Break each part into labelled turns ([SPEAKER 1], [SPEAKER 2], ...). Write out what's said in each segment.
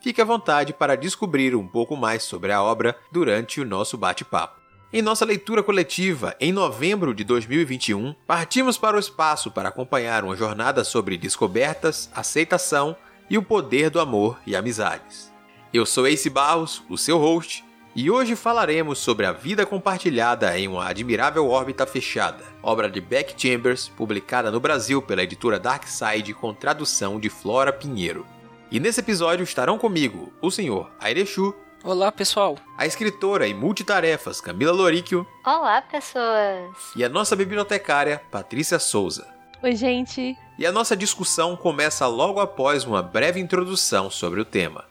[SPEAKER 1] fique à vontade para descobrir um pouco mais sobre a obra durante o nosso bate-papo. Em nossa leitura coletiva, em novembro de 2021, partimos para o espaço para acompanhar uma jornada sobre descobertas, aceitação e o poder do amor e amizades. Eu sou Ace Barros, o seu host, e hoje falaremos sobre a vida compartilhada em uma admirável órbita fechada, obra de Beck Chambers, publicada no Brasil pela editora Darkside com tradução de Flora Pinheiro. E nesse episódio estarão comigo o senhor Airechu.
[SPEAKER 2] Olá, pessoal.
[SPEAKER 1] A escritora e multitarefas Camila Loríquio.
[SPEAKER 3] Olá, pessoas.
[SPEAKER 1] E a nossa bibliotecária Patrícia Souza.
[SPEAKER 4] Oi, gente.
[SPEAKER 1] E a nossa discussão começa logo após uma breve introdução sobre o tema.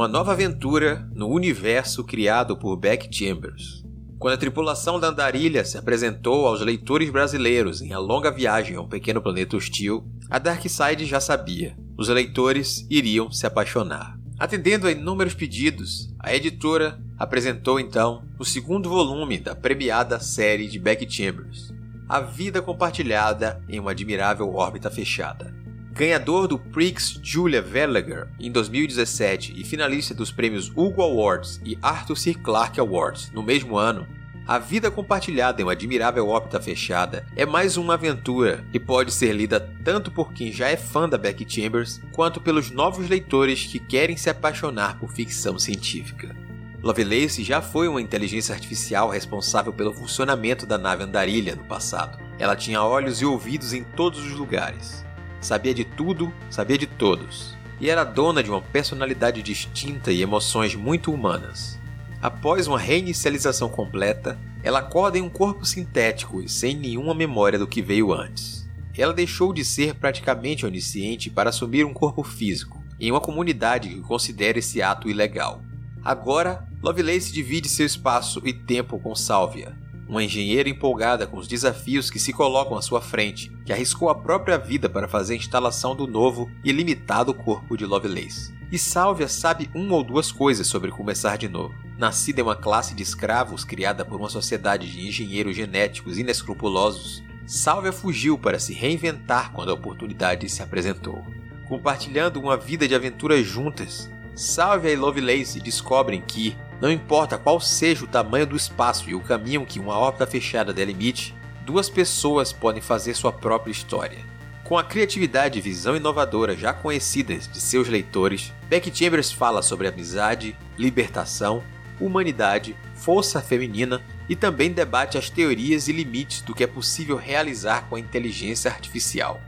[SPEAKER 1] Uma nova aventura no universo criado por Beck Chambers. Quando a tripulação da andarilha se apresentou aos leitores brasileiros em A Longa Viagem a um Pequeno Planeta Hostil, a Darkside já sabia. Os leitores iriam se apaixonar. Atendendo a inúmeros pedidos, a editora apresentou então o segundo volume da premiada série de Beck Chambers, A Vida Compartilhada em uma Admirável Órbita Fechada. Ganhador do Prix Julia Verlager em 2017 e finalista dos prêmios Hugo Awards e Arthur C. Clarke Awards no mesmo ano, A Vida Compartilhada em uma Admirável Ópita Fechada é mais uma aventura que pode ser lida tanto por quem já é fã da Becky Chambers quanto pelos novos leitores que querem se apaixonar por ficção científica. Lovelace já foi uma inteligência artificial responsável pelo funcionamento da nave andarilha no passado. Ela tinha olhos e ouvidos em todos os lugares sabia de tudo, sabia de todos, e era dona de uma personalidade distinta e emoções muito humanas. Após uma reinicialização completa, ela acorda em um corpo sintético e sem nenhuma memória do que veio antes. Ela deixou de ser praticamente onisciente para assumir um corpo físico, em uma comunidade que considera esse ato ilegal. Agora, Lovelace divide seu espaço e tempo com Sálvia, uma engenheira empolgada com os desafios que se colocam à sua frente, que arriscou a própria vida para fazer a instalação do novo e limitado corpo de Lovelace. E Sálvia sabe uma ou duas coisas sobre começar de novo. Nascida em uma classe de escravos criada por uma sociedade de engenheiros genéticos inescrupulosos, Sálvia fugiu para se reinventar quando a oportunidade se apresentou. Compartilhando uma vida de aventuras juntas, Sálvia e Lovelace descobrem que, não importa qual seja o tamanho do espaço e o caminho que uma órbita fechada delimite, duas pessoas podem fazer sua própria história. Com a criatividade e visão inovadora já conhecidas de seus leitores, Beck Chambers fala sobre amizade, libertação, humanidade, força feminina e também debate as teorias e limites do que é possível realizar com a inteligência artificial.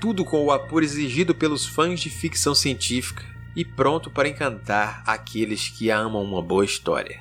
[SPEAKER 1] Tudo com o apuro exigido pelos fãs de ficção científica e pronto para encantar aqueles que amam uma boa história.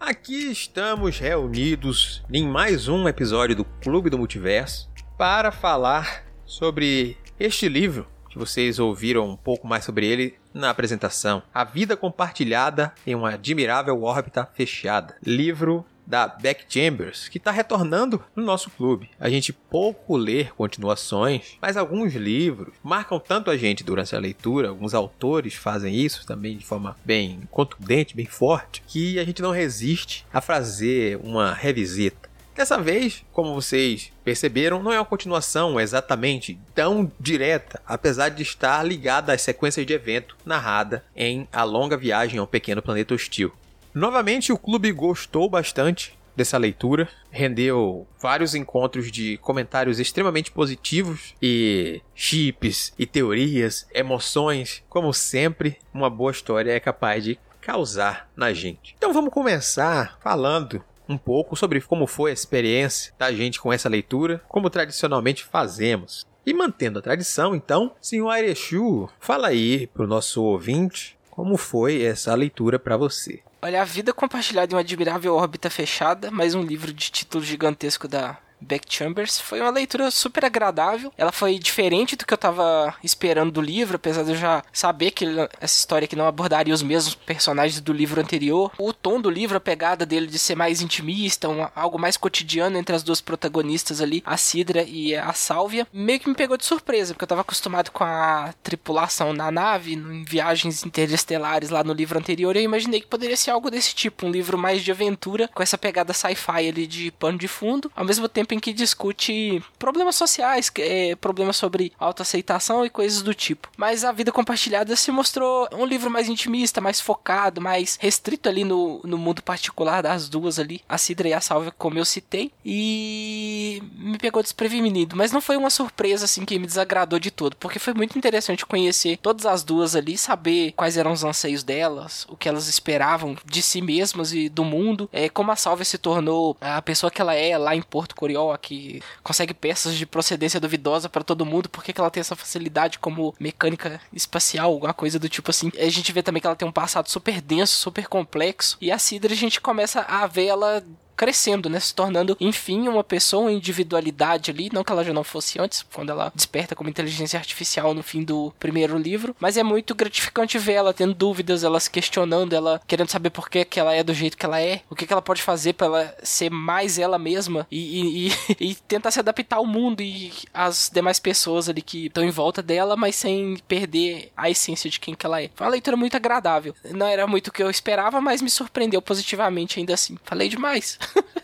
[SPEAKER 1] Aqui estamos reunidos em mais um episódio do Clube do Multiverso para falar sobre este livro que vocês ouviram um pouco mais sobre ele na apresentação. A Vida Compartilhada em uma Admirável Órbita Fechada. Livro da Beck Chambers, que está retornando no nosso clube. A gente pouco lê continuações, mas alguns livros marcam tanto a gente durante a leitura, alguns autores fazem isso também de forma bem contundente, bem forte, que a gente não resiste a fazer uma revisita. Dessa vez, como vocês perceberam, não é uma continuação exatamente tão direta, apesar de estar ligada às sequências de evento narrada em A Longa Viagem ao Pequeno Planeta Hostil. Novamente, o clube gostou bastante dessa leitura, rendeu vários encontros de comentários extremamente positivos e chips e teorias, emoções, como sempre, uma boa história é capaz de causar na gente. Então vamos começar falando um pouco sobre como foi a experiência da gente com essa leitura, como tradicionalmente fazemos. E mantendo a tradição, então, senhor Airechu, fala aí pro nosso ouvinte como foi essa leitura para você.
[SPEAKER 2] Olha, A Vida Compartilhada em uma Admirável Órbita Fechada, mais um livro de título gigantesco da Beck Chambers. Foi uma leitura super agradável. Ela foi diferente do que eu tava esperando do livro, apesar de eu já saber que essa história aqui não abordaria os mesmos personagens do livro anterior. O tom do livro, a pegada dele de ser mais intimista, um, algo mais cotidiano entre as duas protagonistas ali, a Sidra e a Sálvia, meio que me pegou de surpresa, porque eu tava acostumado com a tripulação na nave, em viagens interestelares lá no livro anterior, e eu imaginei que poderia ser algo desse tipo, um livro mais de aventura, com essa pegada sci-fi ali de pano de fundo, ao mesmo tempo em que discute problemas sociais, é, problemas sobre autoaceitação e coisas do tipo. Mas a vida compartilhada se mostrou um livro mais intimista, mais focado, mais restrito ali no, no mundo particular das duas ali, a Sidra e a Salva, como eu citei, e me pegou desprevenido. Mas não foi uma surpresa assim que me desagradou de todo, porque foi muito interessante conhecer todas as duas ali, saber quais eram os anseios delas, o que elas esperavam de si mesmas e do mundo, é, como a Salva se tornou a pessoa que ela é lá em Porto Coriol que consegue peças de procedência duvidosa para todo mundo, por que ela tem essa facilidade como mecânica espacial, alguma coisa do tipo assim. A gente vê também que ela tem um passado super denso, super complexo, e a Sidra a gente começa a ver ela crescendo, né? Se tornando, enfim, uma pessoa, uma individualidade ali. Não que ela já não fosse antes, quando ela desperta como inteligência artificial no fim do primeiro livro. Mas é muito gratificante ver ela tendo dúvidas, ela se questionando, ela querendo saber por que, que ela é do jeito que ela é, o que, que ela pode fazer para ela ser mais ela mesma e, e, e, e tentar se adaptar ao mundo e às demais pessoas ali que estão em volta dela, mas sem perder a essência de quem que ela é. Foi uma leitura muito agradável. Não era muito o que eu esperava, mas me surpreendeu positivamente ainda assim. Falei demais.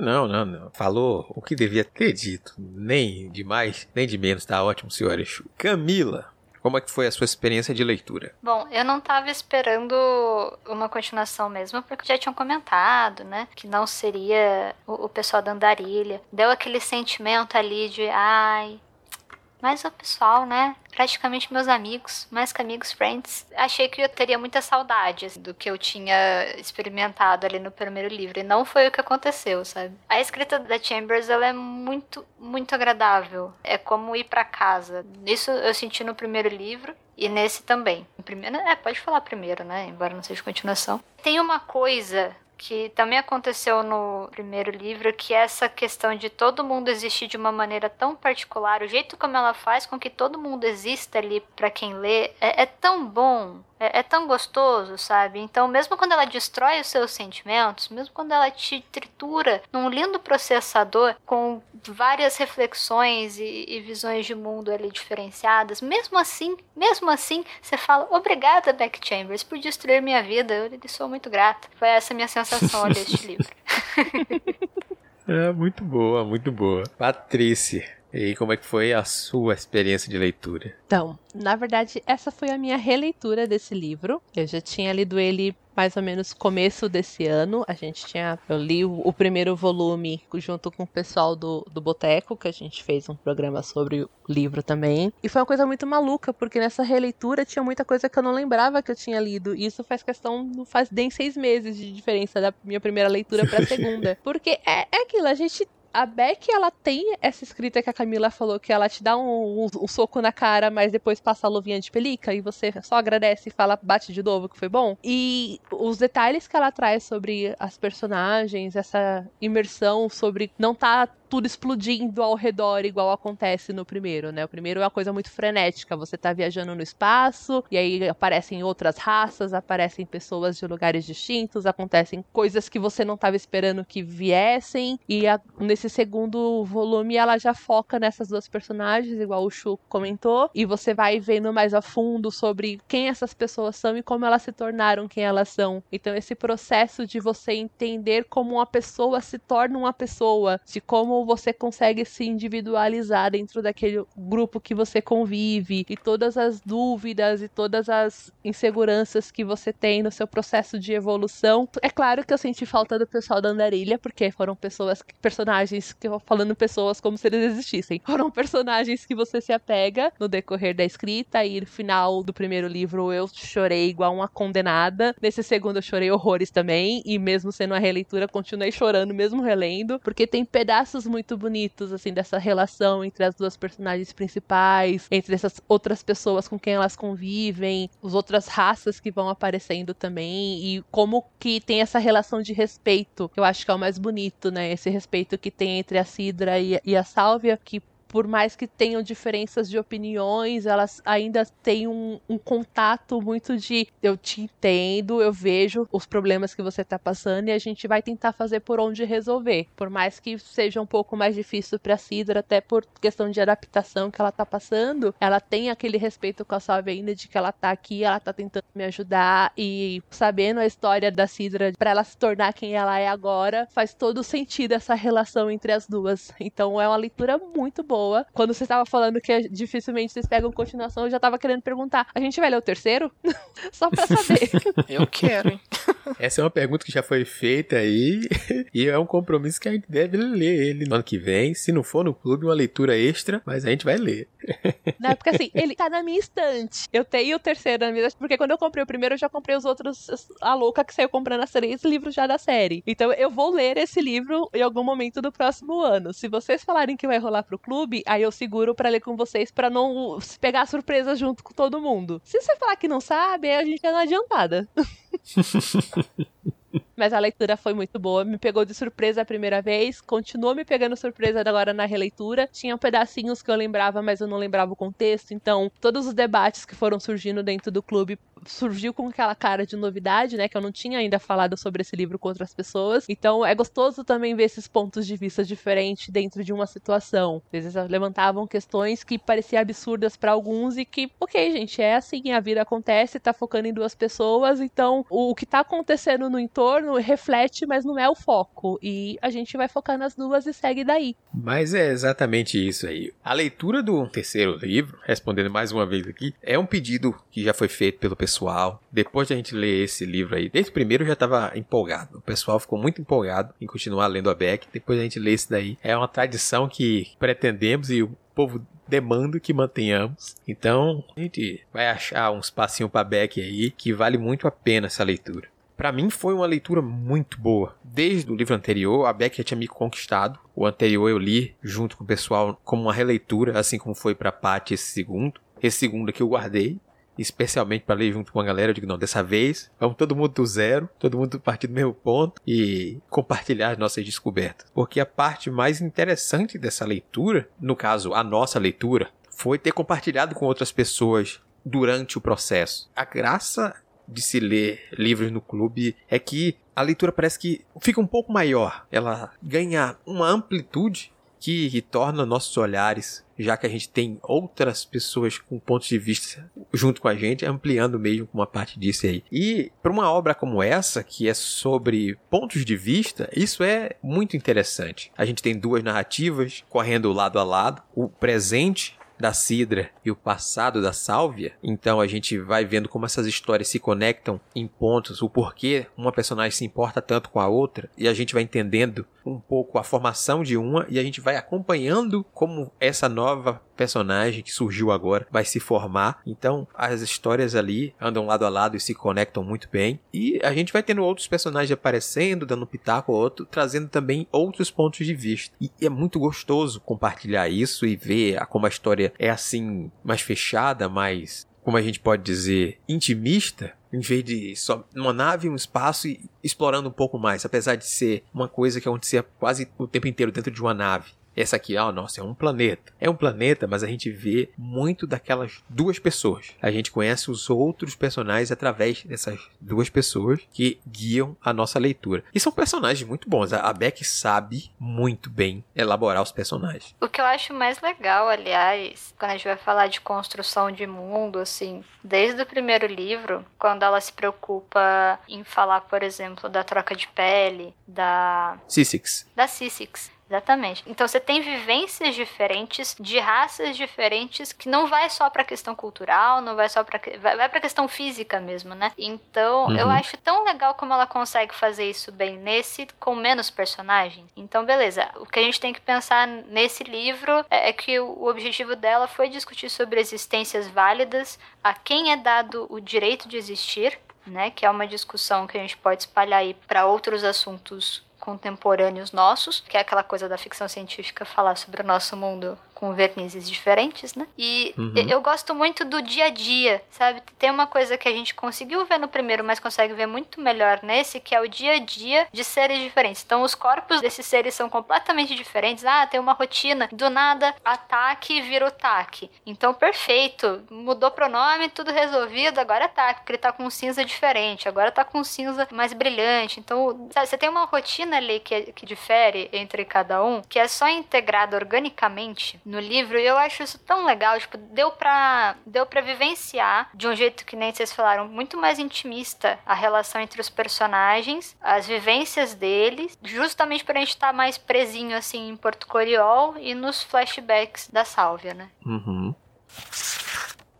[SPEAKER 1] Não, não, não. Falou o que devia ter dito. Nem de mais, nem de menos. Tá ótimo, senhor Exu. Camila, como é que foi a sua experiência de leitura?
[SPEAKER 3] Bom, eu não estava esperando uma continuação mesmo, porque já tinham comentado, né? Que não seria o, o pessoal da Andarilha. Deu aquele sentimento ali de, ai, mas o pessoal, né? Praticamente meus amigos, mais que amigos, friends. Achei que eu teria muita saudade do que eu tinha experimentado ali no primeiro livro. E não foi o que aconteceu, sabe? A escrita da Chambers, ela é muito, muito agradável. É como ir para casa. Isso eu senti no primeiro livro. E nesse também. Primeiro, é, pode falar primeiro, né? Embora não seja continuação. Tem uma coisa que também aconteceu no primeiro livro, que é essa questão de todo mundo existir de uma maneira tão particular, o jeito como ela faz com que todo mundo exista ali para quem lê, é, é tão bom é, é, tão gostoso, sabe? Então, mesmo quando ela destrói os seus sentimentos, mesmo quando ela te tritura num lindo processador com várias reflexões e, e visões de mundo ali diferenciadas, mesmo assim, mesmo assim, você fala obrigada, Beck Chambers, por destruir minha vida. Eu lhe sou muito grata. Foi essa minha sensação ao ler este livro.
[SPEAKER 1] é muito boa, muito boa. Patrícia. E como é que foi a sua experiência de leitura?
[SPEAKER 4] Então, na verdade, essa foi a minha releitura desse livro. Eu já tinha lido ele mais ou menos começo desse ano. A gente tinha. Eu li o, o primeiro volume junto com o pessoal do, do Boteco, que a gente fez um programa sobre o livro também. E foi uma coisa muito maluca, porque nessa releitura tinha muita coisa que eu não lembrava que eu tinha lido. E isso faz questão. Faz nem seis meses de diferença da minha primeira leitura pra segunda. porque é, é aquilo, a gente a Beck, ela tem essa escrita que a Camila falou, que ela te dá um, um, um, soco na cara, mas depois passa a luvinha de pelica e você só agradece e fala, bate de novo, que foi bom. E os detalhes que ela traz sobre as personagens, essa imersão sobre não tá tudo explodindo ao redor, igual acontece no primeiro, né? O primeiro é uma coisa muito frenética. Você tá viajando no espaço, e aí aparecem outras raças, aparecem pessoas de lugares distintos, acontecem coisas que você não estava esperando que viessem. E a, nesse segundo volume, ela já foca nessas duas personagens, igual o Chu comentou, e você vai vendo mais a fundo sobre quem essas pessoas são e como elas se tornaram quem elas são. Então, esse processo de você entender como uma pessoa se torna uma pessoa, de como você consegue se individualizar dentro daquele grupo que você convive e todas as dúvidas e todas as inseguranças que você tem no seu processo de evolução. É claro que eu senti falta do pessoal da Andarilha, porque foram pessoas, personagens, que eu falando pessoas como se eles existissem. Foram personagens que você se apega no decorrer da escrita e no final do primeiro livro eu chorei igual uma condenada. Nesse segundo eu chorei horrores também e mesmo sendo uma releitura continuei chorando mesmo relendo, porque tem pedaços muito bonitos, assim, dessa relação entre as duas personagens principais, entre essas outras pessoas com quem elas convivem, as outras raças que vão aparecendo também, e como que tem essa relação de respeito, que eu acho que é o mais bonito, né? Esse respeito que tem entre a Sidra e, e a Sálvia, que por mais que tenham diferenças de opiniões, elas ainda têm um, um, contato muito de eu te entendo, eu vejo os problemas que você está passando e a gente vai tentar fazer por onde resolver. Por mais que seja um pouco mais difícil para Sidra, até por questão de adaptação que ela está passando, ela tem aquele respeito com a Salve ainda de que ela está aqui, ela está tentando me ajudar e sabendo a história da Sidra para ela se tornar quem ela é agora, faz todo sentido essa relação entre as duas. Então é uma leitura muito boa boa. Quando você estava falando que dificilmente vocês pegam continuação, eu já estava querendo perguntar: a gente vai ler o terceiro? Só pra saber.
[SPEAKER 2] eu quero, hein?
[SPEAKER 1] Essa é uma pergunta que já foi feita aí. E é um compromisso que a gente deve ler ele no ano que vem. Se não for no clube, uma leitura extra, mas a gente vai ler.
[SPEAKER 4] Não, porque assim, ele tá na minha estante. Eu tenho o terceiro na minha estante, porque quando eu comprei o primeiro, eu já comprei os outros. A louca que saiu comprando as três livros já da série. Então eu vou ler esse livro em algum momento do próximo ano. Se vocês falarem que vai rolar pro clube, aí eu seguro para ler com vocês para não pegar surpresa junto com todo mundo. Se você falar que não sabe, aí a gente é na adiantada. Mas a leitura foi muito boa, me pegou de surpresa a primeira vez, continuou me pegando surpresa agora na releitura. Tinha pedacinhos que eu lembrava, mas eu não lembrava o contexto, então todos os debates que foram surgindo dentro do clube surgiu com aquela cara de novidade, né? Que eu não tinha ainda falado sobre esse livro com outras pessoas. Então é gostoso também ver esses pontos de vista diferentes dentro de uma situação. Às vezes levantavam questões que pareciam absurdas para alguns e que, ok, gente, é assim, a vida acontece, tá focando em duas pessoas, então o, que tá acontecendo no entorno reflete, mas não é o foco. E a gente vai focar nas duas e segue daí.
[SPEAKER 1] Mas é exatamente isso aí. A leitura do terceiro livro, respondendo mais uma vez aqui, é um pedido que já foi feito pelo pessoal pessoal. Depois de a gente ler esse livro aí, desde o primeiro eu já estava empolgado. O pessoal ficou muito empolgado em continuar lendo a Beck. Depois a gente lê esse daí. É uma tradição que pretendemos e o povo demanda que mantenhamos. Então, a gente vai achar um espacinho para Beck aí que vale muito a pena essa leitura. Para mim foi uma leitura muito boa. Desde o livro anterior, a Beck já tinha me conquistado. O anterior eu li junto com o pessoal como uma releitura, assim como foi para Patty esse segundo. Esse segundo aqui eu guardei especialmente para ler junto com a galera. Eu digo, não, dessa vez vamos todo mundo do zero, todo mundo partir do mesmo ponto e compartilhar as nossas descobertas. Porque a parte mais interessante dessa leitura, no caso, a nossa leitura, foi ter compartilhado com outras pessoas durante o processo. A graça de se ler livros no clube é que a leitura parece que fica um pouco maior. Ela ganha uma amplitude que, que torna nossos olhares já que a gente tem outras pessoas com pontos de vista junto com a gente, ampliando mesmo uma parte disso aí. E para uma obra como essa, que é sobre pontos de vista, isso é muito interessante. A gente tem duas narrativas correndo lado a lado, o presente da Sidra e o passado da Sálvia, então a gente vai vendo como essas histórias se conectam em pontos, o porquê uma personagem se importa tanto com a outra, e a gente vai entendendo um pouco a formação de uma e a gente vai acompanhando como essa nova personagem que surgiu agora vai se formar. Então, as histórias ali andam lado a lado e se conectam muito bem. E a gente vai tendo outros personagens aparecendo, dando pitaco ao outro, trazendo também outros pontos de vista. E é muito gostoso compartilhar isso e ver como a história é assim, mais fechada, mais como a gente pode dizer, intimista, em vez de só uma nave, um espaço e explorando um pouco mais, apesar de ser uma coisa que acontecia quase o tempo inteiro dentro de uma nave. Essa aqui, ó, nossa, é um planeta. É um planeta, mas a gente vê muito daquelas duas pessoas. A gente conhece os outros personagens através dessas duas pessoas que guiam a nossa leitura. E são personagens muito bons. A Beck sabe muito bem elaborar os personagens.
[SPEAKER 3] O que eu acho mais legal, aliás, quando a gente vai falar de construção de mundo, assim, desde o primeiro livro, quando ela se preocupa em falar, por exemplo, da troca de pele, da.
[SPEAKER 1] Sissix.
[SPEAKER 3] Da Sissix Exatamente. Então você tem vivências diferentes, de raças diferentes, que não vai só para questão cultural, não vai só para vai, para questão física mesmo, né? Então, uhum. eu acho tão legal como ela consegue fazer isso bem nesse com menos personagem. Então, beleza. O que a gente tem que pensar nesse livro é, é que o objetivo dela foi discutir sobre existências válidas, a quem é dado o direito de existir, né? Que é uma discussão que a gente pode espalhar aí para outros assuntos contemporâneos nossos, que é aquela coisa da ficção científica falar sobre o nosso mundo com vernizes diferentes, né? E uhum. eu gosto muito do dia a dia, sabe? Tem uma coisa que a gente conseguiu ver no primeiro, mas consegue ver muito melhor nesse, que é o dia a dia de seres diferentes. Então, os corpos desses seres são completamente diferentes. Ah, tem uma rotina, do nada, ataque vira ataque. Então, perfeito. Mudou pronome, tudo resolvido, agora é ataque, porque ele tá com um cinza diferente, agora tá com um cinza mais brilhante. Então, sabe, você tem uma rotina ali que, que difere entre cada um, que é só integrada organicamente no livro e eu acho isso tão legal, tipo, deu pra, deu pra vivenciar de um jeito que nem vocês falaram, muito mais intimista a relação entre os personagens, as vivências deles, justamente pra gente estar tá mais presinho assim em Porto Coriol e nos flashbacks da Sálvia, né?
[SPEAKER 1] Uhum.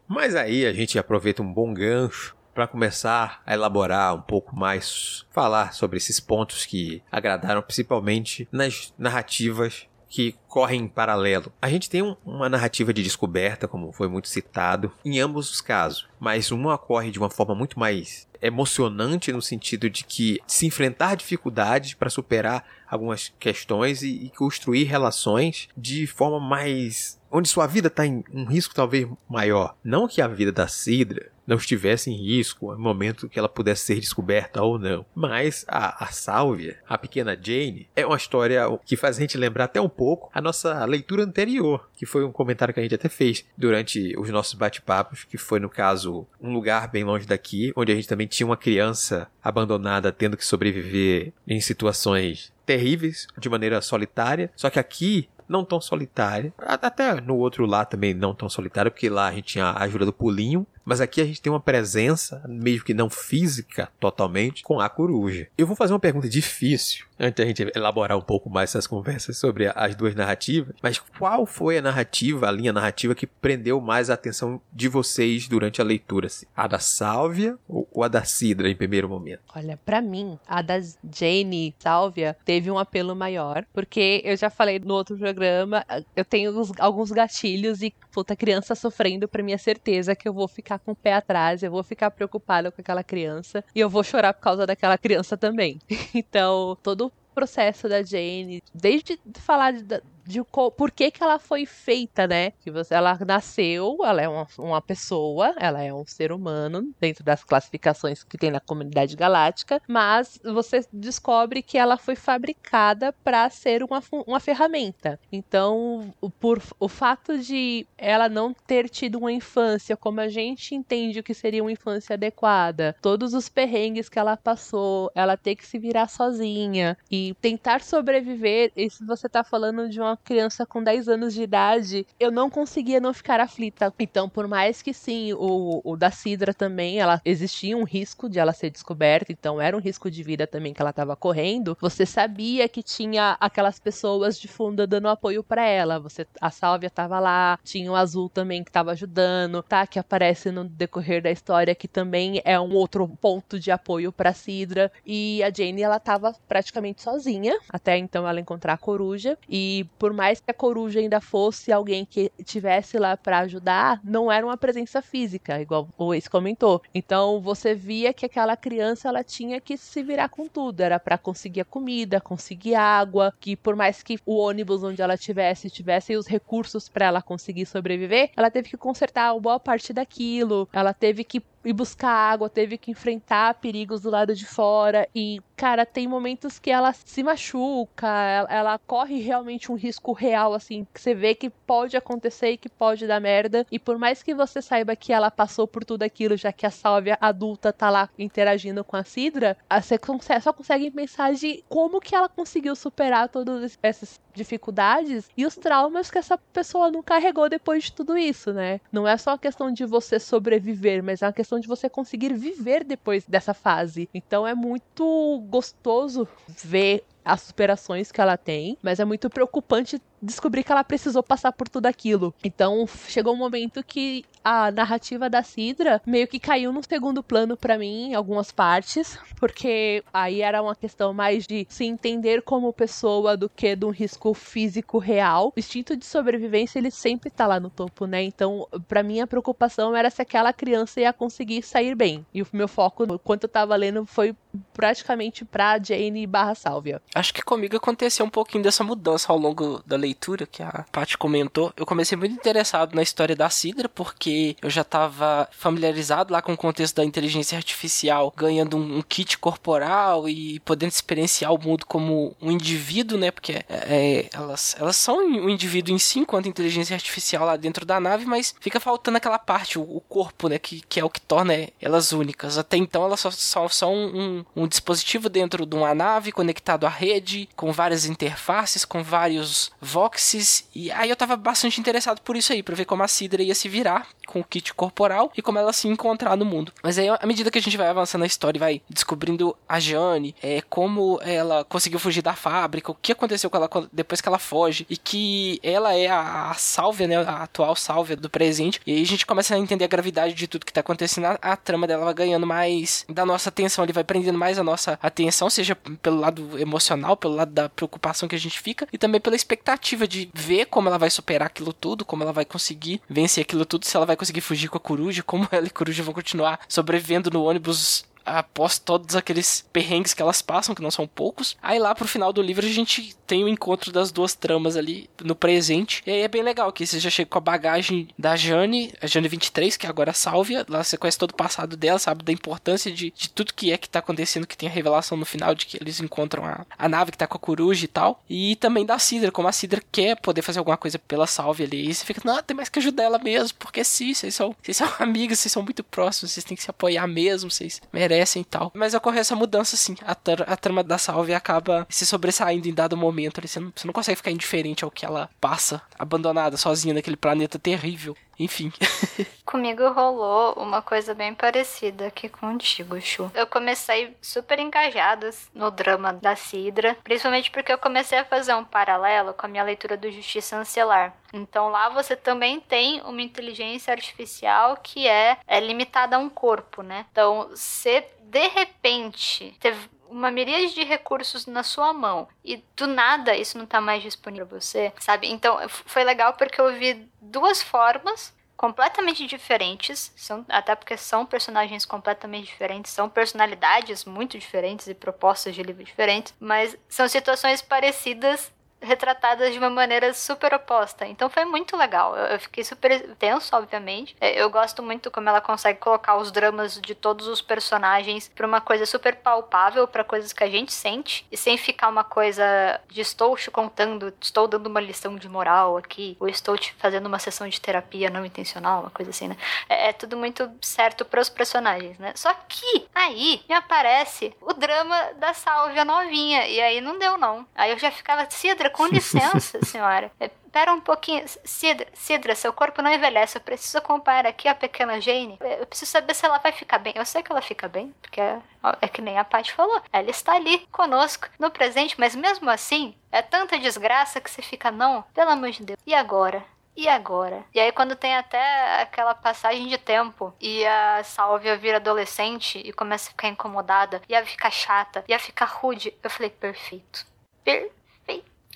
[SPEAKER 1] Mas aí a gente aproveita um bom gancho para começar a elaborar um pouco mais, falar sobre esses pontos que agradaram principalmente nas narrativas que correm em paralelo. A gente tem um, uma narrativa de descoberta, como foi muito citado, em ambos os casos, mas uma ocorre de uma forma muito mais emocionante no sentido de que se enfrentar dificuldades para superar algumas questões e, e construir relações de forma mais onde sua vida está em um risco talvez maior. Não que a vida da Sidra não estivesse em risco no momento que ela pudesse ser descoberta ou não. Mas a, a Sálvia, a pequena Jane, é uma história que faz a gente lembrar até um pouco a nossa leitura anterior, que foi um comentário que a gente até fez durante os nossos bate-papos, que foi no caso um lugar bem longe daqui, onde a gente também tinha uma criança abandonada tendo que sobreviver em situações terríveis de maneira solitária. Só que aqui não tão solitária. Até no outro lá também não tão solitária, porque lá a gente tinha a ajuda do pulinho. Mas aqui a gente tem uma presença, meio que não física totalmente, com a coruja. Eu vou fazer uma pergunta difícil, antes da gente elaborar um pouco mais essas conversas sobre as duas narrativas. Mas qual foi a narrativa, a linha narrativa que prendeu mais a atenção de vocês durante a leitura? Assim? A da Sálvia ou a da Sidra em primeiro momento?
[SPEAKER 4] Olha, para mim, a da Jane Sálvia teve um apelo maior, porque eu já falei no outro programa, eu tenho alguns gatilhos e puta criança sofrendo para minha certeza que eu vou ficar com o pé atrás, eu vou ficar preocupada com aquela criança e eu vou chorar por causa daquela criança também. então, todo o processo da Jane, desde falar de, de por que, que ela foi feita, né? Que você, ela nasceu, ela é uma, uma pessoa, ela é um ser humano, dentro das classificações que tem na comunidade galáctica, mas você descobre que ela foi fabricada para ser uma, uma ferramenta. Então, por o fato de ela não ter tido uma infância como a gente entende o que seria uma infância adequada, todos os perrengues que ela passou, ela ter que se virar sozinha e tentar sobreviver, e se você tá falando de uma criança com 10 anos de idade, eu não conseguia não ficar aflita. Então, por mais que sim, o, o da Sidra também, ela existia um risco de ela ser descoberta, então era um risco de vida também que ela estava correndo. Você sabia que tinha aquelas pessoas de fundo dando apoio para ela. Você, a Sálvia estava lá, tinha o Azul também que estava ajudando, tá? Que aparece no decorrer da história que também é um outro ponto de apoio para Sidra. E a Jane, ela estava praticamente sozinha até então ela encontrar a coruja e por mais que a coruja ainda fosse alguém que tivesse lá para ajudar, não era uma presença física, igual o ex comentou. Então você via que aquela criança ela tinha que se virar com tudo, era para conseguir a comida, conseguir água, que por mais que o ônibus onde ela tivesse tivesse os recursos para ela conseguir sobreviver, ela teve que consertar boa parte daquilo, ela teve que ir buscar água, teve que enfrentar perigos do lado de fora. E, cara, tem momentos que ela se machuca, ela, ela, corre realmente um risco real, assim, que você vê que pode acontecer e que pode dar merda. E por mais que você saiba que ela passou por tudo aquilo, já que a Sálvia adulta tá lá interagindo com a Sidra, você só consegue pensar de como que ela conseguiu superar todas essas dificuldades e os traumas que essa pessoa não carregou depois de tudo isso, né? Não é só a questão de você sobreviver, mas é uma questão de você conseguir viver depois dessa fase. Então é muito gostoso ver as superações que ela tem, mas é muito preocupante descobrir que ela precisou passar por tudo aquilo. Então chegou um momento que a narrativa da Sidra meio que caiu no segundo plano para mim em algumas partes, porque aí era uma questão mais de se entender como pessoa do que de um risco físico real. O instinto de sobrevivência ele sempre tá lá no topo, né? Então, para mim a preocupação era se aquela criança ia conseguir sair bem. E o meu foco, enquanto eu tava lendo, foi praticamente pra Jane barra Sálvia.
[SPEAKER 2] Acho que comigo aconteceu um pouquinho dessa mudança ao longo da leitura, que a Paty comentou. Eu comecei muito interessado na história da Sidra, porque eu já estava familiarizado lá com o contexto da inteligência artificial, ganhando um, um, kit corporal e podendo experienciar o mundo como um indivíduo, né? Porque é, é, elas, elas são um indivíduo em si, enquanto inteligência artificial lá dentro da nave, mas fica faltando aquela parte, o, o corpo, né? Que, que é o que torna elas únicas. Até então elas só são um, um dispositivo dentro de uma nave conectado à rede, com várias interfaces, com vários voxes. E aí eu tava bastante interessado por isso aí, pra ver como a Sidra ia se virar com o kit corporal e como ela se encontrar no mundo. Mas aí, à medida que a gente vai avançando na história e vai descobrindo a Jane, é, como ela conseguiu fugir da fábrica, o que aconteceu com ela depois que ela foge, e que ela é a, a né, a atual sálvia do presente, e aí a gente começa a entender a gravidade de tudo que tá acontecendo, a, a trama dela vai ganhando mais da nossa atenção, ele vai prendendo mais a nossa atenção, seja pelo lado emocional, pelo lado da preocupação que a gente fica, e também pela expectativa de ver como ela vai superar aquilo tudo, como ela vai conseguir vencer aquilo tudo, se ela vai conseguir fugir com a coruja, como ela e a coruja vão continuar sobrevivendo no ônibus após todos aqueles perrengues que elas passam, que não são poucos. Aí lá pro final do livro a gente tem o encontro das duas tramas ali no presente. E aí é bem legal que você já chega com a bagagem da Jane, a Jane 23, que agora é Sálvia. Lá você conhece todo o passado dela, sabe da importância de, de tudo que é que tá acontecendo, que tem a revelação no final de que eles encontram a, a nave que tá com a coruja e tal. E também da Sidra, como a Sidra quer poder fazer alguma coisa pela Sálvia ali. E você fica, não, tem mais que ajudar ela mesmo, porque sim, vocês são, vocês são amigos, vocês são muito próximos, vocês têm que se apoiar mesmo, vocês merecem e tal. Mas ocorre essa mudança, assim. A, a trama da Salve acaba se sobressaindo em dado momento. Você, não, você não consegue ficar indiferente ao que ela passa, abandonada, sozinha naquele planeta terrível. Enfim.
[SPEAKER 3] Comigo rolou uma coisa bem parecida aqui contigo, Chu. Eu comecei super engajada no drama da Sidra, principalmente porque eu comecei a fazer um paralelo com a minha leitura do Justiça Ancelar. Então lá você também tem uma inteligência artificial que é, é limitada a um corpo, né? Então, se de repente teve uma miríade de recursos na sua mão e do nada isso não tá mais disponível para você, sabe? Então foi legal porque eu vi duas formas completamente diferentes, são, até porque são personagens completamente diferentes, são personalidades muito diferentes e propostas de livro diferentes, mas são situações parecidas retratadas de uma maneira super oposta. Então foi muito legal. Eu, fiquei super tenso, obviamente. É, eu gosto muito como ela consegue colocar os dramas de todos os personagens para uma coisa super palpável, para coisas que a gente sente, e sem ficar uma coisa de estou te contando, estou dando uma lição de moral aqui, ou estou te fazendo uma sessão de terapia não intencional, uma coisa assim, né? É, é tudo muito certo para os personagens, né? Só que aí me aparece o drama da Sálvia novinha, e aí não deu não. Aí eu já ficava, Cidra, com licença, senhora. Espera um pouquinho. Cidra, Cidra, seu corpo não envelhece. Eu preciso acompanhar aqui a pequena Jane. Eu preciso saber se ela vai ficar bem. Eu sei que ela fica bem, porque é, é que nem a Paty falou. Ela está ali conosco no presente, mas mesmo assim, é tanta desgraça que você fica, não, pelo amor de Deus. E agora? E agora? E aí, quando tem até aquela passagem de tempo e a Sálvia vira adolescente e começa a ficar incomodada, e a ficar chata, e a ficar rude, eu falei: perfeito. Perfeito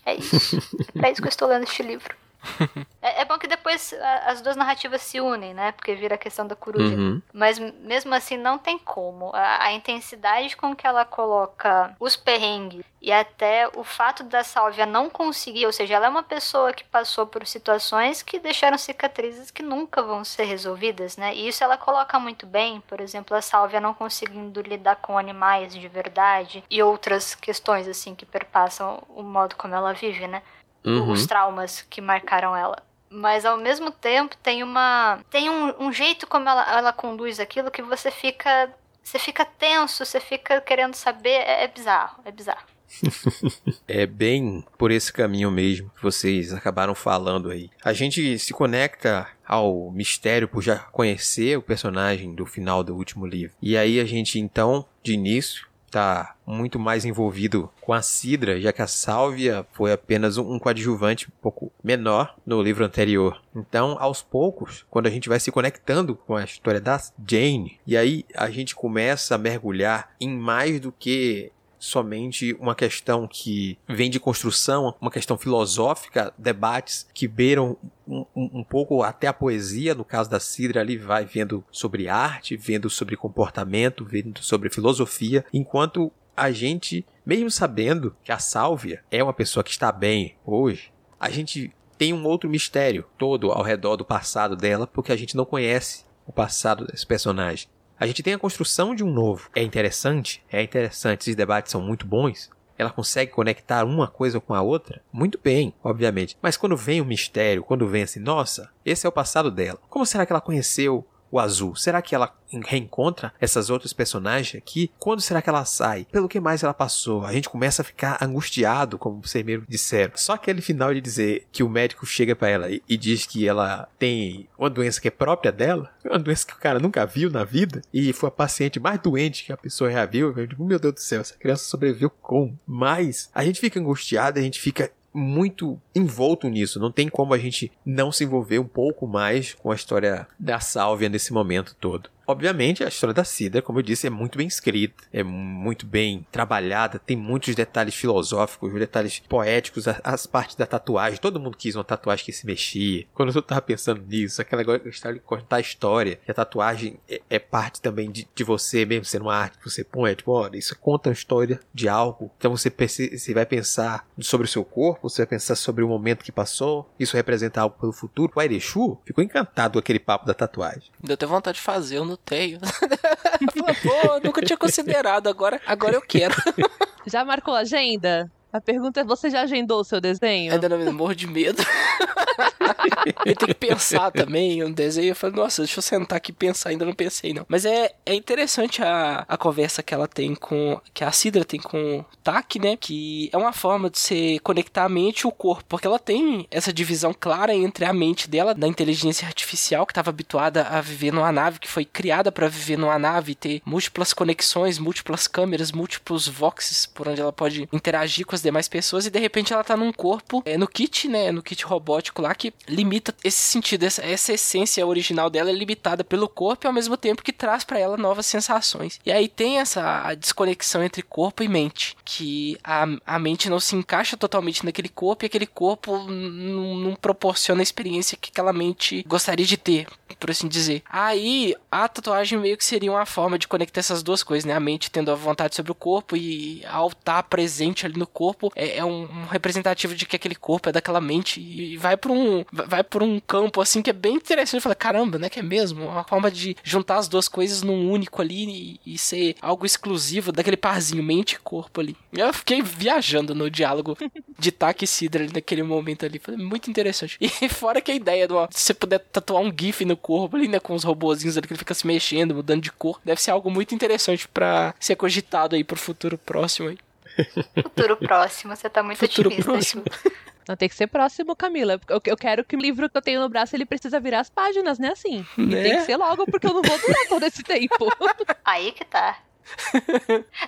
[SPEAKER 3] é isso. é isso que eu estou lendo este livro. É, é, bom que depois as duas narrativas se unem, né? Porque vira a questão da coruja. Uhum. Mas mesmo assim, não tem como. A, a, intensidade com que ela coloca os perrengues e até o fato da Sálvia não conseguir, ou seja, ela é uma pessoa que passou por situações que deixaram cicatrizes que nunca vão ser resolvidas, né? E isso ela coloca muito bem. Por exemplo, a Sálvia não conseguindo lidar com animais de verdade e outras questões, assim, que perpassam o modo como ela vive, né? Uhum. os traumas que marcaram ela. Mas ao mesmo tempo tem uma. Tem um, um jeito como ela, ela conduz aquilo que você fica. Você fica tenso, você fica querendo saber. É, é bizarro, é bizarro.
[SPEAKER 1] é bem por esse caminho mesmo que vocês acabaram falando aí. A gente se conecta ao mistério por já conhecer o personagem do final do último livro. E aí a gente então, de início, está muito mais envolvido com a Sidra, já que a Sálvia foi apenas um coadjuvante um pouco menor no livro anterior. Então, aos poucos, quando a gente vai se conectando com a história da Jane, e aí a gente começa a mergulhar em mais do que somente uma questão que vem de construção, uma questão filosófica, debates que beiram um, um, pouco até a poesia, no caso da Cidra ali vai vendo sobre arte, vendo sobre comportamento, vendo sobre filosofia, enquanto a gente, mesmo sabendo que a Sálvia é uma pessoa que está bem hoje, a gente tem um outro mistério todo ao redor do passado dela, porque a gente não conhece o passado desse personagem. A gente tem a construção de um novo. É interessante? É interessante. Esses debates são muito bons. Ela consegue conectar uma coisa com a outra? Muito bem, obviamente. Mas quando vem o mistério, quando vem assim, nossa, esse é o passado dela. Como será que ela conheceu o azul? Será que ela reencontra essas outras personagens aqui? Quando será que ela sai? Pelo que mais ela passou? A gente começa a ficar angustiado, como vocês mesmo disseram. Só aquele final de dizer que o médico chega para ela e, e, diz que ela tem uma doença que é própria dela, uma doença que o cara nunca viu na vida, e foi a paciente mais doente que a pessoa já viu. Eu digo, meu Deus do céu, essa criança sobreviveu como? Mas a gente fica angustiado, a gente fica muito envolto nisso. Não tem como a gente não se envolver um pouco mais com a história da Sálvia nesse momento todo. Obviamente, a história da Cida, como eu disse, é muito bem escrita, é muito bem trabalhada, tem muitos detalhes filosóficos, detalhes poéticos, as, partes da tatuagem. Todo mundo quis uma tatuagem que se mexia. Quando eu tava pensando nisso, aquela história de contar a história, que a tatuagem é, é parte também de, de, você, mesmo sendo uma arte que você põe, tipo, olha, isso conta a história de algo. Então você, você vai pensar sobre o seu corpo, você vai pensar sobre o momento que passou, isso representa algo pelo futuro. O Airechu ficou encantado com aquele papo da tatuagem.
[SPEAKER 2] Deu até vontade de fazer, eu não tenho. Pô, nunca tinha considerado, agora, agora eu quero.
[SPEAKER 4] Já marcou a agenda? A pergunta é: você já agendou o seu desenho?
[SPEAKER 2] Ainda não morro de medo. eu tenho que pensar também um desenho. Eu falei, nossa, deixa eu sentar aqui e pensar. Ainda não pensei, não. Mas é, é interessante a, a conversa que ela tem com. que a Sidra tem com o Tak, né? Que é uma forma de se conectar a mente e o corpo. Porque ela tem essa divisão clara entre a mente dela, da inteligência artificial, que estava habituada a viver numa nave, que foi criada para viver numa nave, ter múltiplas conexões, múltiplas câmeras, múltiplos voxes por onde ela pode interagir com as demais pessoas. E de repente ela tá num corpo, é, no kit, né? No kit robótico lá, que limita esse sentido, essa, essa essência original dela é limitada pelo corpo e ao mesmo tempo que traz para ela novas sensações. E aí tem essa desconexão entre corpo e mente, que a, a mente não se encaixa totalmente naquele corpo e aquele corpo não proporciona a experiência que aquela mente gostaria de ter, por assim dizer. Aí a tatuagem meio que seria uma forma de conectar essas duas coisas, né? A mente tendo a vontade sobre o corpo e ao estar presente ali no corpo é, é um, um representativo de que aquele corpo é daquela mente e vai para um vai por um campo assim que é bem interessante. Fala, caramba, né? Que é mesmo? Uma forma de juntar as duas coisas num único ali e, e ser algo exclusivo daquele parzinho, mente e corpo ali. Eu fiquei viajando no diálogo de Taki Sidra naquele momento ali. Foi muito interessante. E fora que a ideia de você poder tatuar um GIF no corpo ali, né? Com os robozinhos ali que ele fica se mexendo, mudando de cor. Deve ser algo muito interessante para ser cogitado aí pro futuro próximo aí.
[SPEAKER 3] Futuro próximo, você tá muito futuro otimista. Próximo.
[SPEAKER 4] Não tem que ser próximo, Camila. Eu, eu quero que o livro que eu tenho no braço ele precisa virar as páginas, né? Assim. Né? Tem que ser logo, porque eu não vou durar todo esse tempo.
[SPEAKER 3] Aí que tá.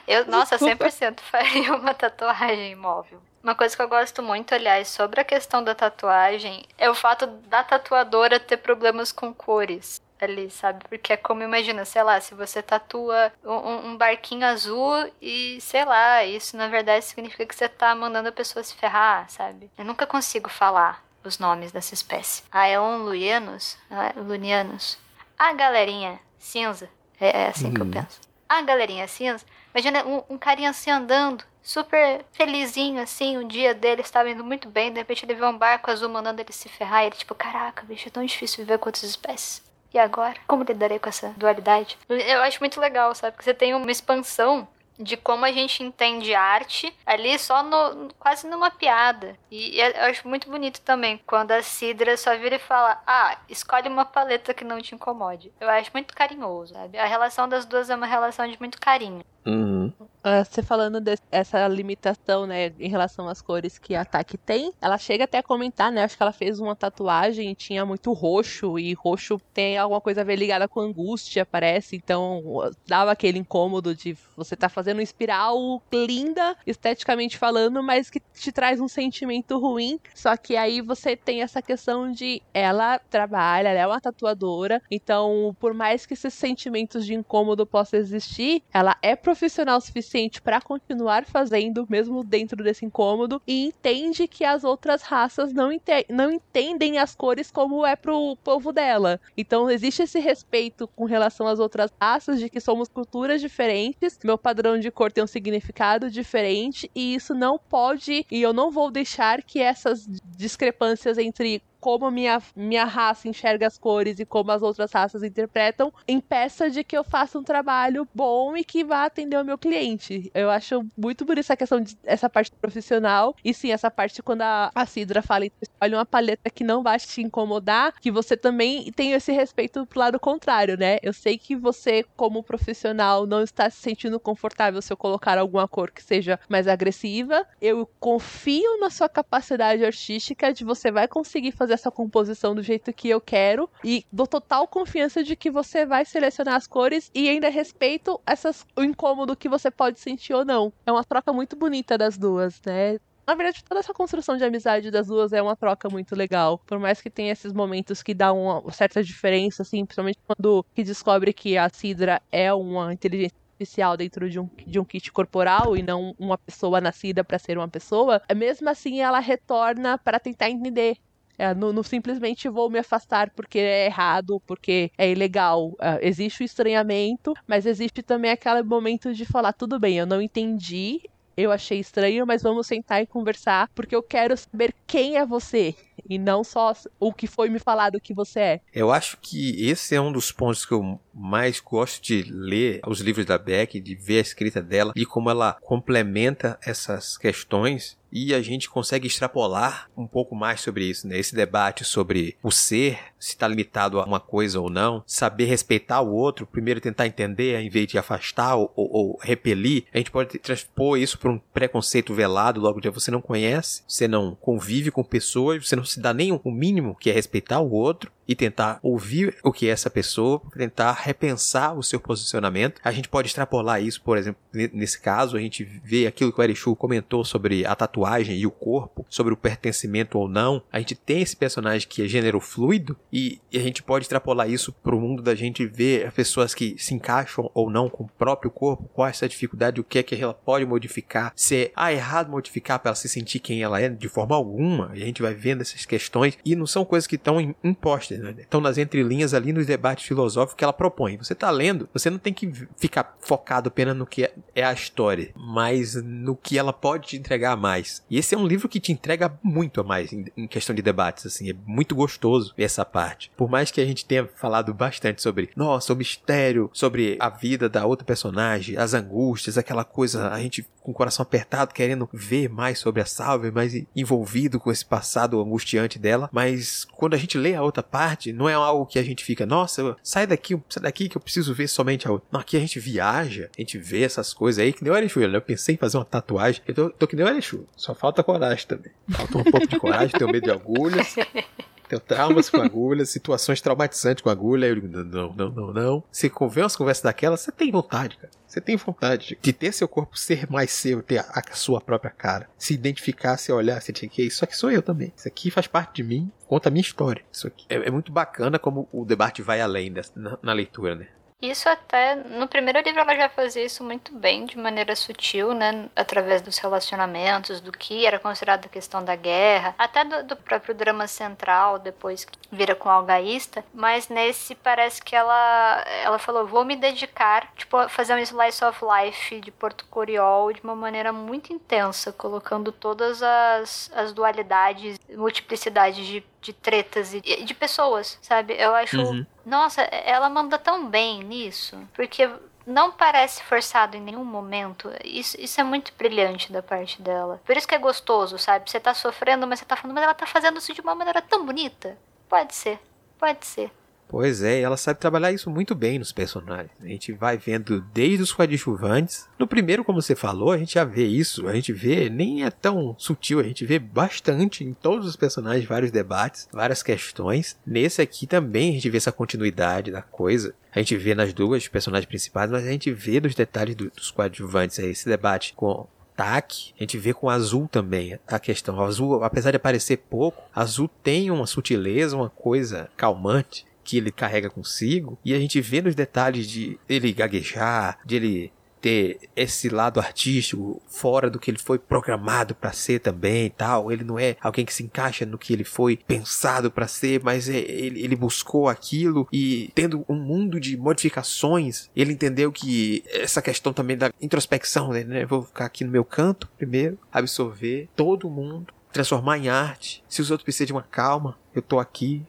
[SPEAKER 3] Eu, nossa, 100% faria uma tatuagem móvel. Uma coisa que eu gosto muito, aliás, sobre a questão da tatuagem é o fato da tatuadora ter problemas com cores ali, sabe? Porque é como imagina, sei lá, se você tatua um, um, barquinho azul e sei lá, isso na verdade significa que você tá mandando a pessoa se ferrar, sabe? Eu nunca consigo falar os nomes dessa espécie. Aeon Luianos, Lunianos. A galerinha cinza, é, é assim uhum. que eu uhum. penso. A galerinha cinza, imagina um, um carinha assim andando, super felizinho assim, um dia dele estava indo muito bem, de repente ele vê um barco azul mandando ele se ferrar, e ele tipo, caraca, bicho, é tão difícil viver com outras espécies. E agora? Como lidarei com essa dualidade? Eu acho muito legal, sabe? Porque você tem uma expansão de como a gente entende arte ali só no, quase numa piada. E eu acho muito bonito também quando a Sidra só vira e fala: Ah, escolhe uma paleta que não te incomode. Eu acho muito carinhoso, sabe? A relação das duas é uma relação de muito carinho.
[SPEAKER 1] Uhum.
[SPEAKER 4] Uh, você falando dessa limitação, né, em relação às cores que a Taki tem, ela chega até a comentar, né, acho que ela fez uma tatuagem e tinha muito roxo, e roxo tem alguma coisa a ver ligada com angústia, parece, então dava aquele incômodo de você tá fazendo uma espiral linda, esteticamente falando, mas que te traz um sentimento ruim, só que aí você tem essa questão de ela trabalha, ela é uma tatuadora, então por mais que esses sentimentos de incômodo possam existir, ela é profissional profissional suficiente para continuar fazendo, mesmo dentro desse incômodo, e entende que as outras raças não, ente não entendem as cores como é pro povo dela. Então existe esse respeito com relação às outras raças, de que somos culturas diferentes, meu padrão de cor tem um significado diferente, e isso não pode, e eu não vou deixar que essas discrepâncias entre como minha, minha raça enxerga as cores e como as outras raças interpretam, impeça de que eu faça um trabalho bom e que vá atender o meu cliente. Eu acho muito bonita essa questão de essa parte profissional. E sim, essa parte quando a, a Sidra fala, olha uma paleta que não vai te incomodar, que você também tem esse respeito pro lado contrário, né? Eu sei que você, como profissional, não está se sentindo confortável se eu colocar alguma cor que seja mais agressiva. Eu confio na sua capacidade artística de você vai conseguir fazer essa composição do jeito que eu quero e dou total confiança de que você vai selecionar as cores e ainda respeito essas, o incômodo que você pode sentir ou não. É uma troca muito bonita das duas, né? Na verdade, toda essa construção de amizade das duas é uma troca muito legal. Por mais que tenha esses momentos que dá uma certa diferença, assim, principalmente quando que descobre que a Sidra é uma inteligência artificial dentro de um, de um kit corporal e não uma pessoa nascida para ser uma pessoa, mesmo assim ela retorna para tentar entender é, não, simplesmente vou me afastar porque é errado, porque é ilegal. É, existe o estranhamento, mas existe também aquele momento de falar: tudo bem, eu não entendi, eu achei estranho, mas vamos sentar e conversar, porque eu quero saber quem é você e não só o que foi me falado que você é.
[SPEAKER 1] Eu acho que esse é um dos pontos que eu mais gosto de ler os livros da Beck, de ver a escrita dela e como ela complementa essas questões e a gente consegue extrapolar um pouco mais sobre isso, né? Esse debate sobre o ser, se está limitado a uma coisa ou não, saber respeitar o outro, primeiro tentar entender, em vez de afastar ou, ou, ou repelir, a gente pode transpor isso para um preconceito velado, logo de você não conhece, você não convive com pessoas, você não se dá nem o mínimo que é respeitar o outro, e tentar ouvir o que é essa pessoa, tentar repensar o seu posicionamento. A gente pode extrapolar isso, por exemplo, nesse caso, a gente vê aquilo que o Erichu comentou sobre a tatuagem e o corpo, sobre o pertencimento ou não. A gente tem esse personagem que é gênero fluido e, a gente pode extrapolar isso para o mundo da gente ver pessoas que se encaixam ou não com o próprio corpo, qual é essa dificuldade, o que é que ela pode modificar, se é ah, errado modificar para ela se sentir quem ela é de forma alguma. E a gente vai vendo essas questões e não são coisas que estão impostas? Estão nas entrelinhas ali nos debates filosóficos que ela propõe. Você está lendo, você não tem que ficar focado apenas no que é a história, mas no que ela pode te entregar mais. E esse é um livro que te entrega muito a mais em, em questão de debates, assim, é muito gostoso essa parte. Por mais que a gente tenha falado bastante sobre, nossa, o mistério, sobre a vida da outra personagem, as angústias, aquela coisa, a gente com o coração apertado, querendo ver mais sobre a Salve, mais envolvido com esse passado angustiante dela, mas quando a gente lê a outra parte, parte, não é algo que a gente fica, nossa, sai daqui, sai daqui que eu preciso ver somente a outra. Não, aqui a gente viaja, a gente vê essas coisas aí, que nem o Erechu, eu pensei em fazer uma tatuagem, eu tô, tô que nem o Erechu, só falta coragem também. Falta um pouco de coragem, tenho medo de agulhas. Tenho traumas com agulhas, situações traumatizantes com agulha. Eu digo, não, não, não, não. Se convém umas conversas daquelas, você tem vontade, cara. Você tem vontade de ter seu corpo ser mais seu, ter a, a sua própria cara. Se identificar, se olhar, se que isso aqui sou eu também. Isso aqui faz parte de mim, conta a minha história. Isso aqui. É, é muito bacana como o debate vai além dessa, na, na leitura, né?
[SPEAKER 3] Isso até no primeiro livro ela já fazia isso muito bem, de maneira sutil, né? Através dos relacionamentos, do que era considerado a questão da guerra, até do, do próprio drama central, depois que vira com algaísta. Mas nesse parece que ela ela falou: vou me dedicar, tipo, fazer um slice of life de Porto Coriol de uma maneira muito intensa, colocando todas as, as dualidades, multiplicidades de de tretas e de pessoas, sabe? Eu acho. Uhum. Nossa, ela manda tão bem nisso. Porque não parece forçado em nenhum momento. Isso, isso é muito brilhante da parte dela. Por isso que é gostoso, sabe? Você tá sofrendo, mas você tá falando, mas ela tá fazendo isso de uma maneira tão bonita. Pode ser, pode ser.
[SPEAKER 1] Pois é, ela sabe trabalhar isso muito bem nos personagens. A gente vai vendo desde os coadjuvantes. No primeiro, como você falou, a gente já vê isso. A gente vê, nem é tão sutil, a gente vê bastante em todos os personagens, vários debates, várias questões. Nesse aqui também a gente vê essa continuidade da coisa. A gente vê nas duas personagens principais, mas a gente vê dos detalhes do, dos coadjuvantes aí, esse debate com TAC, a gente vê com Azul também a questão. O Azul, apesar de aparecer pouco, Azul tem uma sutileza, uma coisa calmante que ele carrega consigo, e a gente vê nos detalhes de ele gaguejar, de ele ter esse lado artístico fora do que ele foi programado para ser também e tal. Ele não é alguém que se encaixa no que ele foi pensado para ser, mas é, ele, ele buscou aquilo e tendo um mundo de modificações, ele entendeu que essa questão também da introspecção, né? Vou ficar aqui no meu canto primeiro, absorver todo mundo, transformar em arte. Se os outros precisam de uma calma, eu tô aqui.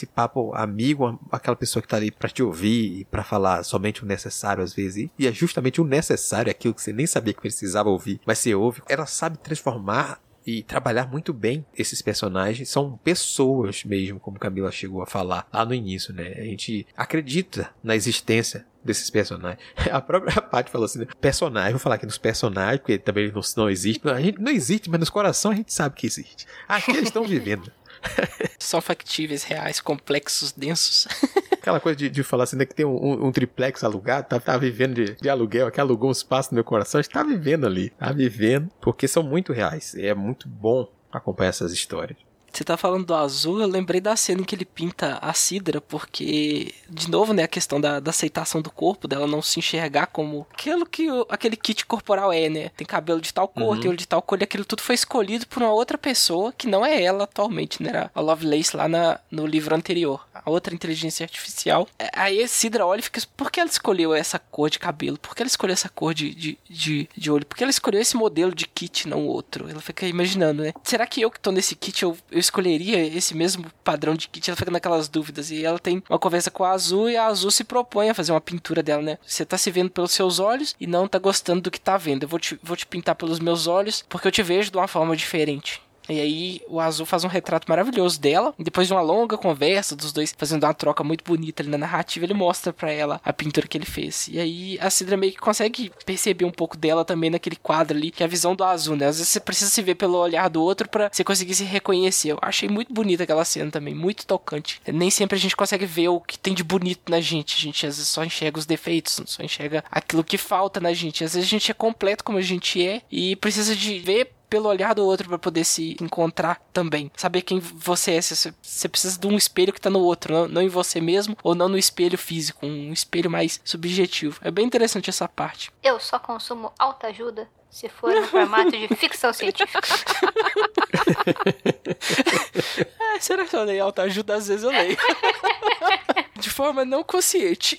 [SPEAKER 1] Esse papo amigo, aquela pessoa que tá ali para te ouvir e para falar somente o necessário às vezes. E é justamente o necessário, aquilo que você nem sabia que precisava ouvir, mas você ouve. Ela sabe transformar e trabalhar muito bem esses personagens. São pessoas mesmo, como Camila chegou a falar lá no início, né? A gente acredita na existência desses personagens. A própria Paty falou assim, né? personagem, vou falar aqui nos personagens, porque também não, não existe. A gente não existe, mas nos corações a gente sabe que existe. Aqui eles estão vivendo.
[SPEAKER 2] São factíveis, reais, complexos, densos.
[SPEAKER 1] Aquela coisa de, de falar assim, né, que tem um, um, um triplex alugado, tá, tá vivendo de, de aluguel, que alugou um espaço no meu coração, está vivendo ali. Tá vivendo, porque são muito reais. É muito bom acompanhar essas histórias.
[SPEAKER 2] Você tá falando do azul, eu lembrei da cena em que ele pinta a Sidra, porque, de novo, né, a questão da, da aceitação do corpo, dela não se enxergar como aquilo que o, aquele kit corporal é, né? Tem cabelo de tal cor, uhum. tem olho de tal cor, e aquilo tudo foi escolhido por uma outra pessoa que não é ela atualmente, né? Era a Lovelace lá na, no livro anterior, a outra inteligência artificial. É, aí a Sidra olha e fica, por que ela escolheu essa cor de cabelo? Por que ela escolheu essa cor de, de, de, de olho? Por que ela escolheu esse modelo de kit, não outro? Ela fica imaginando, né? Será que eu que tô nesse kit, eu, eu escolheria esse mesmo padrão de kit? Ela fica naquelas dúvidas. E ela tem uma conversa com a Azul e a Azul se propõe a fazer uma pintura dela, né? Você tá se vendo pelos seus olhos e não tá gostando do que tá vendo. Eu vou te, vou te pintar pelos meus olhos porque eu te vejo de uma forma diferente. E aí o Azul faz um retrato maravilhoso dela. Depois de uma longa conversa dos dois fazendo uma troca muito bonita ali na narrativa, ele mostra para ela a pintura que ele fez. E aí a Cidra meio que consegue perceber um pouco dela também naquele quadro ali, que é a visão do Azul, né? Às vezes você precisa se ver pelo olhar do outro para você conseguir se reconhecer. Eu achei muito bonita aquela cena também, muito tocante. Nem sempre a gente consegue ver o que tem de bonito na gente. A gente às vezes só enxerga os defeitos, só enxerga aquilo que falta na gente. Às vezes a gente é completo como a gente é e precisa de ver pelo olhar do outro para poder se encontrar também. Saber quem você é. Você precisa de um espelho que tá no outro, não, não em você mesmo ou não no espelho físico, um espelho mais subjetivo. É bem interessante essa parte.
[SPEAKER 3] Eu só consumo alta ajuda se for no formato de ficção científica.
[SPEAKER 2] é, será que eu leio alta ajuda? Às vezes eu leio. de forma não consciente.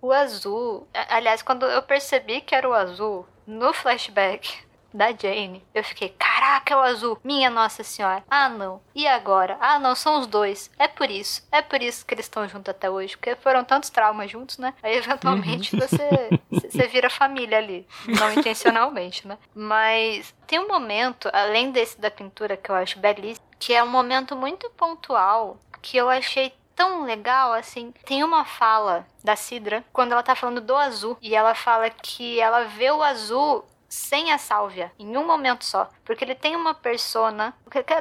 [SPEAKER 3] O azul. Aliás, quando eu percebi que era o azul no flashback da Jane, eu fiquei, caraca, é o azul, minha nossa senhora. Ah, não. E agora? Ah, não, são os dois. É por isso. É por isso que eles estão juntos até hoje, porque foram tantos traumas juntos, né? Aí eventualmente uhum. você você vira família ali, não intencionalmente, né? Mas tem um momento, além desse da pintura que eu acho belíssimo, que é um momento muito pontual que eu achei tão legal, assim. Tem uma fala da Sidra quando ela tá falando do azul. E ela fala que ela vê o azul sem a sálvia, em um momento só. Porque ele tem uma persona.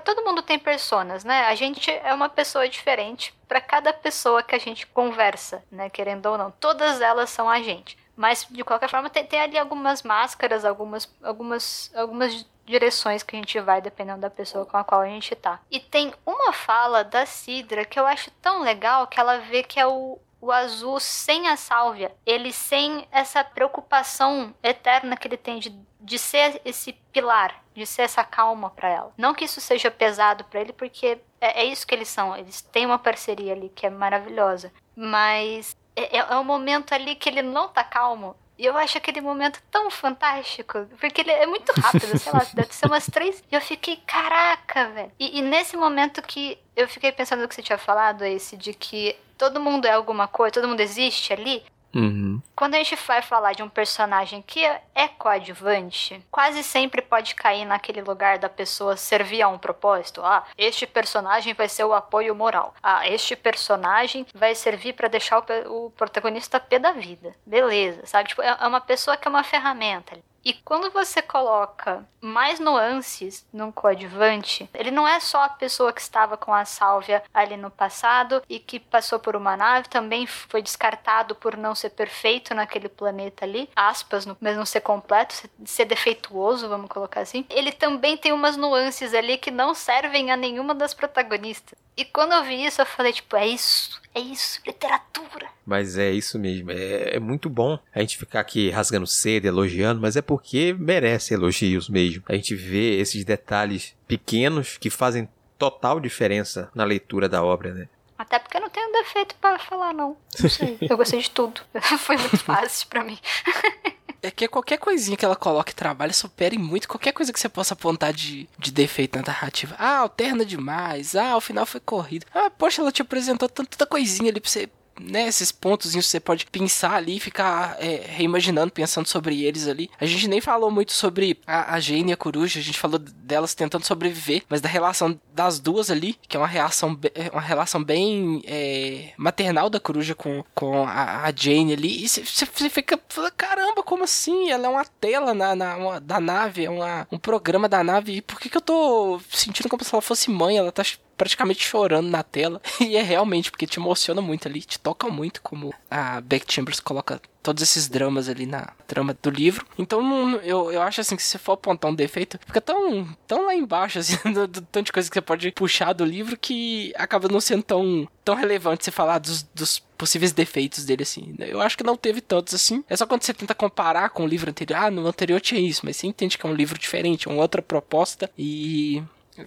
[SPEAKER 3] Todo mundo tem personas, né? A gente é uma pessoa diferente para cada pessoa que a gente conversa, né? Querendo ou não. Todas elas são a gente. Mas, de qualquer forma, tem, tem ali algumas máscaras, algumas, algumas, algumas direções que a gente vai, dependendo da pessoa com a qual a gente tá. E tem uma fala da Sidra que eu acho tão legal que ela vê que é o, o azul sem a sálvia, ele sem essa preocupação eterna que ele tem de, de ser esse pilar, de ser essa calma para ela. Não que isso seja pesado para ele, porque é, é, isso que eles são, eles têm uma parceria ali que é maravilhosa, mas é, é, é um momento ali que ele não tá calmo. E eu acho aquele momento tão fantástico, porque ele é muito rápido, sei lá, deve ser umas três. E eu fiquei, caraca, velho. E, e, nesse momento que eu fiquei pensando no que você tinha falado, esse de que todo mundo é alguma coisa, todo mundo existe ali.
[SPEAKER 1] Uhum.
[SPEAKER 3] Quando a gente vai falar de um personagem que é coadjuvante, quase sempre pode cair naquele lugar da pessoa servir a um propósito. Ah, este personagem vai ser o apoio moral. Ah, este personagem vai servir para deixar o, o, protagonista pé da vida. Beleza, sabe? Tipo, é, é uma pessoa que é uma ferramenta. E quando você coloca mais nuances num coadjuvante, ele não é só a pessoa que estava com a sálvia ali no passado e que passou por uma nave, também foi descartado por não ser perfeito naquele planeta ali, aspas, mas não ser completo, ser defeituoso, vamos colocar assim. Ele também tem umas nuances ali que não servem a nenhuma das protagonistas. E quando eu vi isso, eu falei, tipo, é isso, é isso, literatura.
[SPEAKER 1] Mas é isso mesmo, é, é muito bom a gente ficar aqui rasgando cedo, elogiando, mas é porque merece elogios mesmo. A gente vê esses detalhes pequenos que fazem total diferença na leitura da obra, né?
[SPEAKER 3] Até porque eu não tenho defeito para falar, não. Não sei. Eu gostei de tudo. Foi muito fácil para mim.
[SPEAKER 2] É que qualquer coisinha que ela coloque trabalho supere muito qualquer coisa que você possa apontar de, de defeito na narrativa. Ah, alterna demais. Ah, o final foi corrido. Ah, poxa, ela te apresentou tanta coisinha ali pra você né, esses pontos você pode pensar ali e ficar é, reimaginando, pensando sobre eles ali. A gente nem falou muito sobre a, a Jane e a coruja, a gente falou delas tentando sobreviver, mas da relação das duas ali, que é uma relação, é uma relação bem é, maternal da coruja com, com a, a Jane ali, e você fica, caramba, como assim? Ela é uma tela na, na uma, da nave, é uma, um programa da nave, e por que, que eu tô sentindo como se ela fosse mãe? Ela tá praticamente chorando na tela. E é realmente, porque te emociona muito ali, te toca muito, como a Beck Chambers coloca todos esses dramas ali na trama do livro. Então eu, eu acho assim que se for apontar um defeito, fica tão, tão lá embaixo, assim, do, do tanto de coisa que você pode puxar do livro que acaba não sendo tão, tão relevante você falar dos, dos possíveis defeitos dele, assim. Eu acho que não teve tantos assim. É só quando você tenta comparar com o livro anterior. Ah, no anterior tinha isso, mas você entende que é um livro diferente, uma outra proposta. E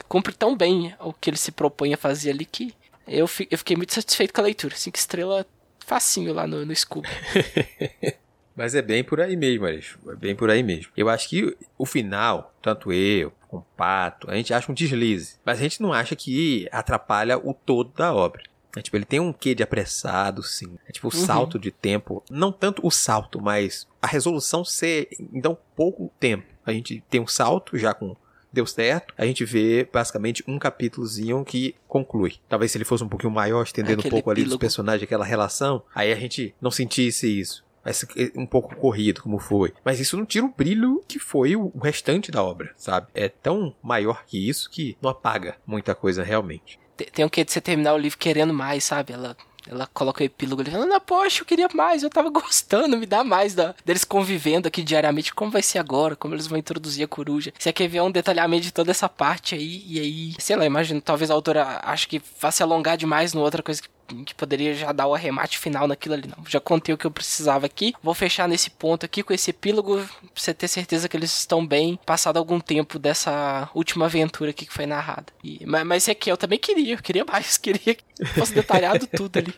[SPEAKER 2] cumpre tão bem o que ele se propõe a fazer ali que eu, eu fiquei muito satisfeito com a leitura. Cinco estrelas facinho lá no, no Scooby.
[SPEAKER 1] Mas é bem por aí mesmo, Alex. É bem por aí mesmo. Eu acho que o final, tanto eu, com o Pato, a gente acha um deslize. Mas a gente não acha que atrapalha o todo da obra. É, tipo, ele tem um quê de apressado, sim. É tipo o uhum. salto de tempo. Não tanto o salto, mas a resolução ser então pouco tempo. A gente tem um salto já com deu certo, a gente vê basicamente um capítulozinho que conclui. Talvez se ele fosse um pouquinho maior, estendendo Aquele um pouco ali dos personagens, aquela relação, aí a gente não sentisse isso ser um pouco corrido, como foi. Mas isso não tira o brilho que foi o restante da obra, sabe? É tão maior que isso que não apaga muita coisa realmente.
[SPEAKER 2] Tem o que de você terminar o livro querendo mais, sabe? Ela ela coloca o epílogo ali, falando, poxa, eu queria mais, eu tava gostando, me dá mais da, deles convivendo aqui diariamente, como vai ser agora, como eles vão introduzir a coruja. Você quer ver um detalhamento de toda essa parte aí, e aí, sei lá, imagino, talvez a autora ache que faça alongar demais no outra coisa que que poderia já dar o arremate final naquilo ali. Não, já contei o que eu precisava aqui. Vou fechar nesse ponto aqui com esse epílogo, pra você ter certeza que eles estão bem, passado algum tempo dessa última aventura aqui que foi narrada. E, mas, mas esse aqui eu também queria, eu queria mais, queria que fosse detalhado tudo ali.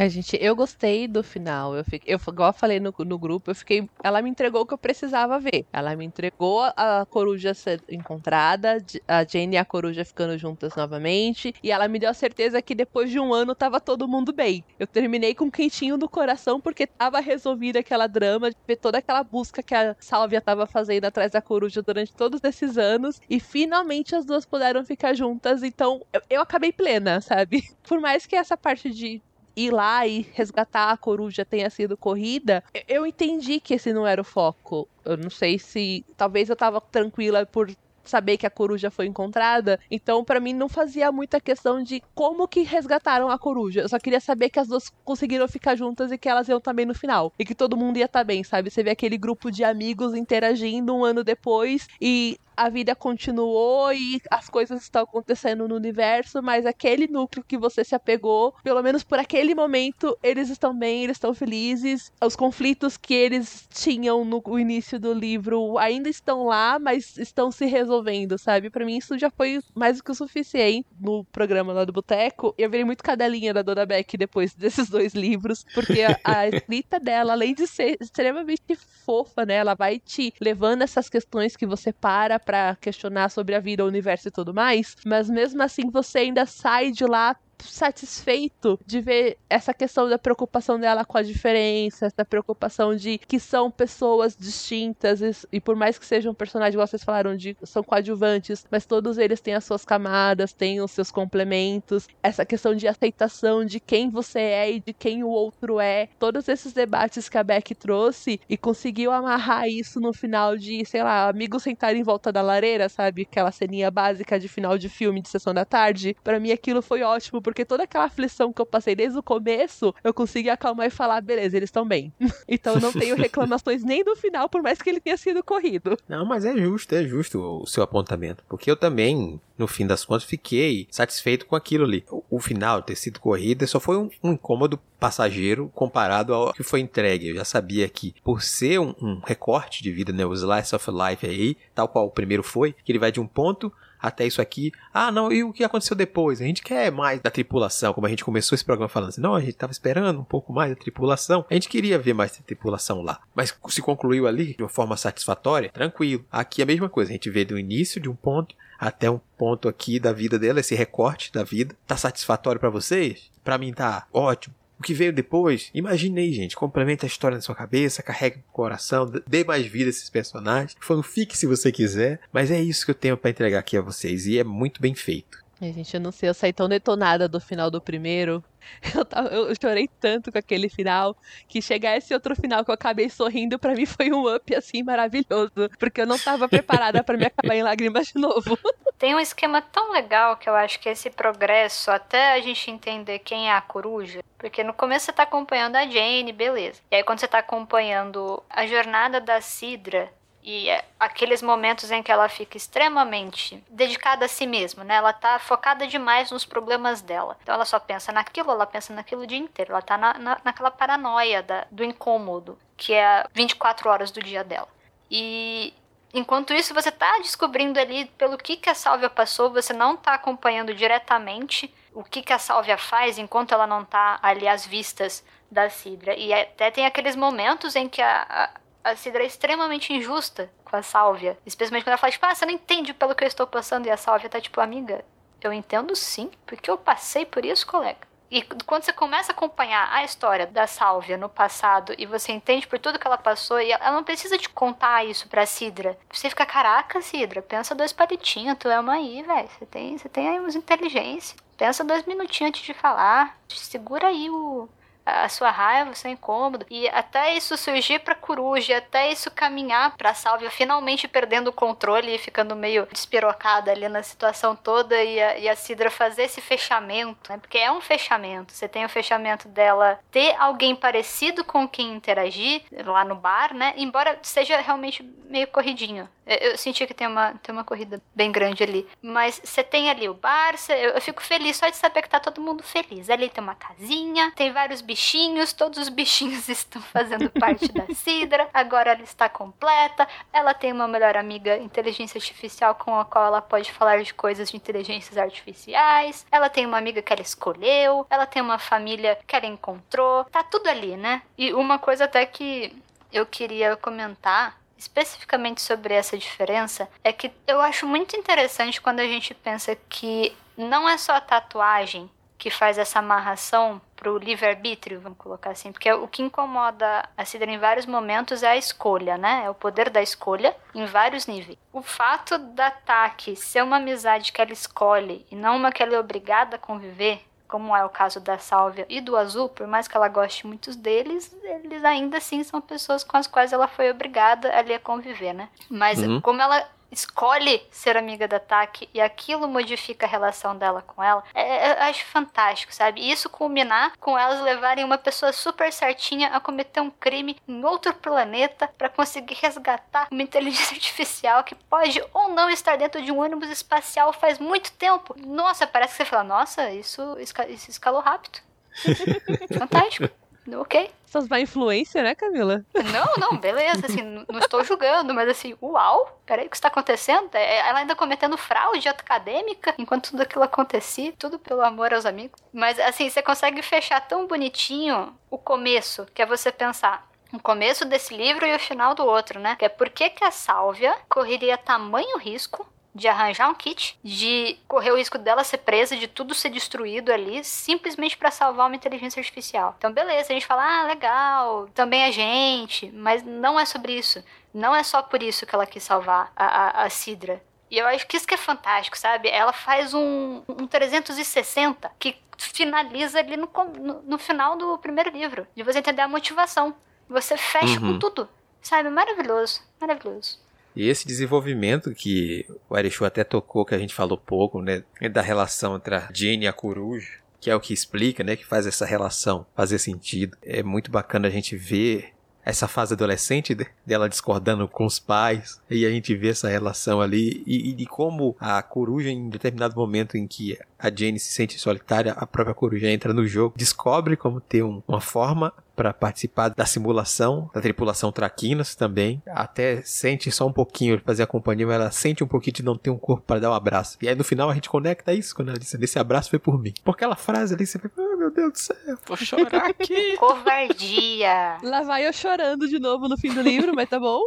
[SPEAKER 4] É, gente, eu gostei do final. Eu, fiquei, eu igual eu falei no, no grupo, eu fiquei. Ela me entregou o que eu precisava ver. Ela me entregou a coruja ser encontrada, a Jane e a coruja ficando juntas novamente. E ela me deu a certeza que depois de um ano tava todo mundo bem. Eu terminei com um quentinho no coração porque tava resolvida aquela drama, de ver toda aquela busca que a Sálvia tava fazendo atrás da coruja durante todos esses anos. E finalmente as duas puderam ficar juntas. Então eu, eu acabei plena, sabe? Por mais que essa parte de ir lá e resgatar a coruja tenha sido corrida, eu entendi que esse não era o foco. Eu não sei se. Talvez eu tava tranquila por saber que a coruja foi encontrada. Então, para mim, não fazia muita questão de como que resgataram a coruja. Eu só queria saber que as duas conseguiram ficar juntas e que elas iam também no final. E que todo mundo ia estar tá bem, sabe? Você vê aquele grupo de amigos interagindo um ano depois e a vida continuou e as coisas estão acontecendo no universo, mas aquele núcleo que você se apegou, pelo menos por aquele momento, eles estão bem, eles estão felizes. Os conflitos que eles tinham no início do livro ainda estão lá, mas estão se resolvendo, sabe? Para mim isso já foi mais do que o suficiente no programa lá do Boteco. Eu virei muito cadelinha da Dona Beck depois desses dois livros, porque a, a escrita dela, além de ser extremamente fofa, né, ela vai te levando essas questões que você para para questionar sobre a vida, o universo e tudo mais, mas mesmo assim você ainda sai de lá satisfeito de ver essa questão da preocupação dela com a diferença, essa preocupação de que são pessoas distintas e, e por mais que sejam personagens, vocês falaram, de, são coadjuvantes, mas todos eles têm as suas camadas, têm os seus complementos, essa questão de aceitação de quem você é e de quem o outro é, todos esses debates que a Beck trouxe e conseguiu amarrar isso no final de, sei lá, amigos sentarem em volta da lareira, sabe? Aquela ceninha básica de final de filme de sessão da tarde. Para mim aquilo foi ótimo porque toda aquela aflição que eu passei desde o começo, eu consegui acalmar e falar, beleza, eles estão bem. então eu não tenho reclamações nem do final, por mais que ele tenha sido corrido.
[SPEAKER 1] Não, mas é justo, é justo o seu apontamento. Porque eu também, no fim das contas, fiquei satisfeito com aquilo ali. O, o final ter sido corrida só foi um, um, incômodo passageiro comparado ao que foi entregue. Eu já sabia que, por ser um, um recorte de vida, né, o Slice of Life aí, tal qual o primeiro foi, que ele vai de um ponto até isso aqui. Ah, não, e o que aconteceu depois? A gente quer mais da tripulação, como a gente começou esse programa falando assim, não, a gente tava esperando um pouco mais da tripulação. A gente queria ver mais da tripulação lá. Mas se concluiu ali de uma forma satisfatória, tranquilo. Aqui é a mesma coisa, a gente vê do início de um ponto até um ponto aqui da vida dela, esse recorte da vida. Tá satisfatório para vocês? Para mim tá ótimo. O que veio depois, imaginei, gente. Complementa a história na sua cabeça, carrega o coração, dê mais vida a esses personagens. Fanfic se você quiser. Mas é isso que eu tenho para entregar aqui a vocês. E é muito bem feito.
[SPEAKER 4] Ai, gente, eu não sei, eu saí tão detonada do final do primeiro. Eu, tava, eu chorei tanto com aquele final que chegar esse outro final que eu acabei sorrindo para mim foi um up assim maravilhoso, porque eu não tava preparada para me acabar em lágrimas de novo.
[SPEAKER 3] Tem um esquema tão legal que eu acho que esse progresso, até a gente entender quem é a coruja, porque no começo você tá acompanhando a Jane, beleza. E aí quando você tá acompanhando a jornada da Sidra, e é aqueles momentos em que ela fica extremamente dedicada a si mesma, né? Ela tá focada demais nos problemas dela. Então ela só pensa naquilo, ela pensa naquilo o dia inteiro. Ela tá na, na, naquela paranoia da, do incômodo, que é 24 horas do dia dela. E enquanto isso, você tá descobrindo ali pelo que, que a Sálvia passou, você não tá acompanhando diretamente o que, que a Sálvia faz enquanto ela não tá ali às vistas da Sidra. E até tem aqueles momentos em que a, a a Sidra é extremamente injusta com a Sálvia. Especialmente quando ela fala, tipo, ah, você não entende pelo que eu estou passando. E a Sálvia tá tipo, amiga, eu entendo sim, porque eu passei por isso, colega. E quando você começa a acompanhar a história da Sálvia no passado e você entende por tudo que ela passou, e ela não precisa te contar isso pra Sidra. Você fica, caraca, Sidra, pensa dois palitinhos, tu é uma aí, velho. Você tem, você tem aí uns inteligência. Pensa dois minutinhos antes de falar. Segura aí o, a sua raiva, o seu incômodo. E até isso surgir pra coruja, até isso caminhar pra Sálvia finalmente perdendo o controle e ficando meio despirocada ali na situação toda e a, e a Sidra fazer esse fechamento, né? Porque é um fechamento. Você tem o fechamento dela ter alguém parecido com quem interagir lá no bar, né? Embora seja realmente meio corridinho. Eu, senti que tem uma, tem uma corrida bem grande ali. Mas você tem ali o bar, cê, eu, eu fico feliz só de saber que tá todo mundo feliz. Ali tem uma casinha, tem vários bichinhos bichinhos, todos os bichinhos estão fazendo parte da Sidra. Agora ela está completa. Ela tem uma melhor amiga, inteligência artificial, com a qual ela pode falar de coisas de inteligências artificiais. Ela tem uma amiga que ela escolheu. Ela tem uma família que ela encontrou. Tá tudo ali, né? E uma coisa até que eu queria comentar especificamente sobre essa diferença é que eu acho muito interessante quando a gente pensa que não é só a tatuagem que faz essa amarração pro livre-arbítrio, vamos colocar assim, porque o que incomoda a Cidra em vários momentos é a escolha, né? É o poder da escolha em vários níveis. O fato da Taki ser uma amizade que ela escolhe e não uma que ela é obrigada a conviver, como é o caso da Sálvia e do Azul, por mais que ela goste muitos deles, eles ainda assim são pessoas com as quais ela foi obrigada ali a conviver, né? Mas uhum. como ela escolhe ser amiga da Taki e aquilo modifica a relação dela com ela, é, é, eu acho fantástico, sabe? E isso culminar com elas levarem uma pessoa super certinha a cometer um crime em outro planeta para conseguir resgatar uma inteligência artificial que pode ou não estar dentro de um ônibus espacial faz muito tempo. Nossa, parece que você fala, nossa, isso, isso escalou rápido. Fantástico. Ok.
[SPEAKER 4] Essas má influência, né, Camila?
[SPEAKER 3] Não, não, beleza, assim, não estou julgando, mas assim, uau, peraí, o que está acontecendo? É, ela ainda cometendo fraude acadêmica enquanto tudo aquilo acontecia, tudo pelo amor aos amigos. Mas assim, você consegue fechar tão bonitinho o começo, que é você pensar, o começo desse livro e o final do outro, né? Que é por que, que a Sálvia correria tamanho risco de arranjar um kit, de correr o risco dela ser presa, de tudo ser destruído ali, simplesmente para salvar uma inteligência artificial. Então, beleza, a gente fala, ah, legal, também a gente, mas não é sobre isso. Não é só por isso que ela quis salvar a, a, a Sidra. E eu acho que isso que é fantástico, sabe? Ela faz um, um 360 que finaliza ali no, no, no, final do primeiro livro, de você entender a motivação. Você fecha uhum. com tudo, sabe? Maravilhoso, maravilhoso.
[SPEAKER 1] E esse desenvolvimento que o Arechu até tocou, que a gente falou pouco, né? Da relação entre a Jean e a coruja. que é o que explica, né, que faz essa relação fazer sentido. É muito bacana a gente ver essa fase adolescente dela discordando com os pais, e a gente vê essa relação ali, e, de como a coruja, em determinado momento em que a Jane se sente solitária, a própria coruja entra no jogo, descobre como ter um, uma forma para participar da simulação da tripulação Traquinas também. Até sente só um pouquinho de fazer a companhia, mas ela sente um pouquinho de não ter um corpo para dar um abraço. E aí no final a gente conecta isso quando ela disse: Esse abraço foi por mim. Porque aquela frase ali, você fica, oh, meu Deus do céu.
[SPEAKER 2] Vou chorar aqui.
[SPEAKER 3] Covardia.
[SPEAKER 4] Lá vai eu chorando de novo no fim do livro, mas tá bom.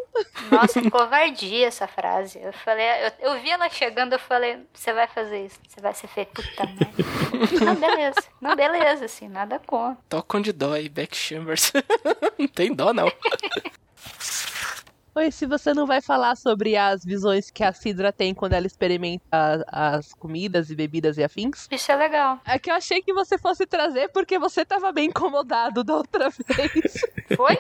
[SPEAKER 3] Nossa, covardia essa frase. Eu falei, eu, eu vi ela chegando, eu falei, você vai fazer isso, você vai ser feito puta merda. Não, beleza. Não, beleza, assim, nada contra.
[SPEAKER 2] Tocam de dó aí, Chambers. não tem dó, não.
[SPEAKER 4] Oi, se você não vai falar sobre as visões que a Sidra tem quando ela experimenta as comidas e bebidas e afins?
[SPEAKER 3] Isso é legal.
[SPEAKER 4] É que eu achei que você fosse trazer porque você tava bem incomodado da outra vez.
[SPEAKER 3] Foi?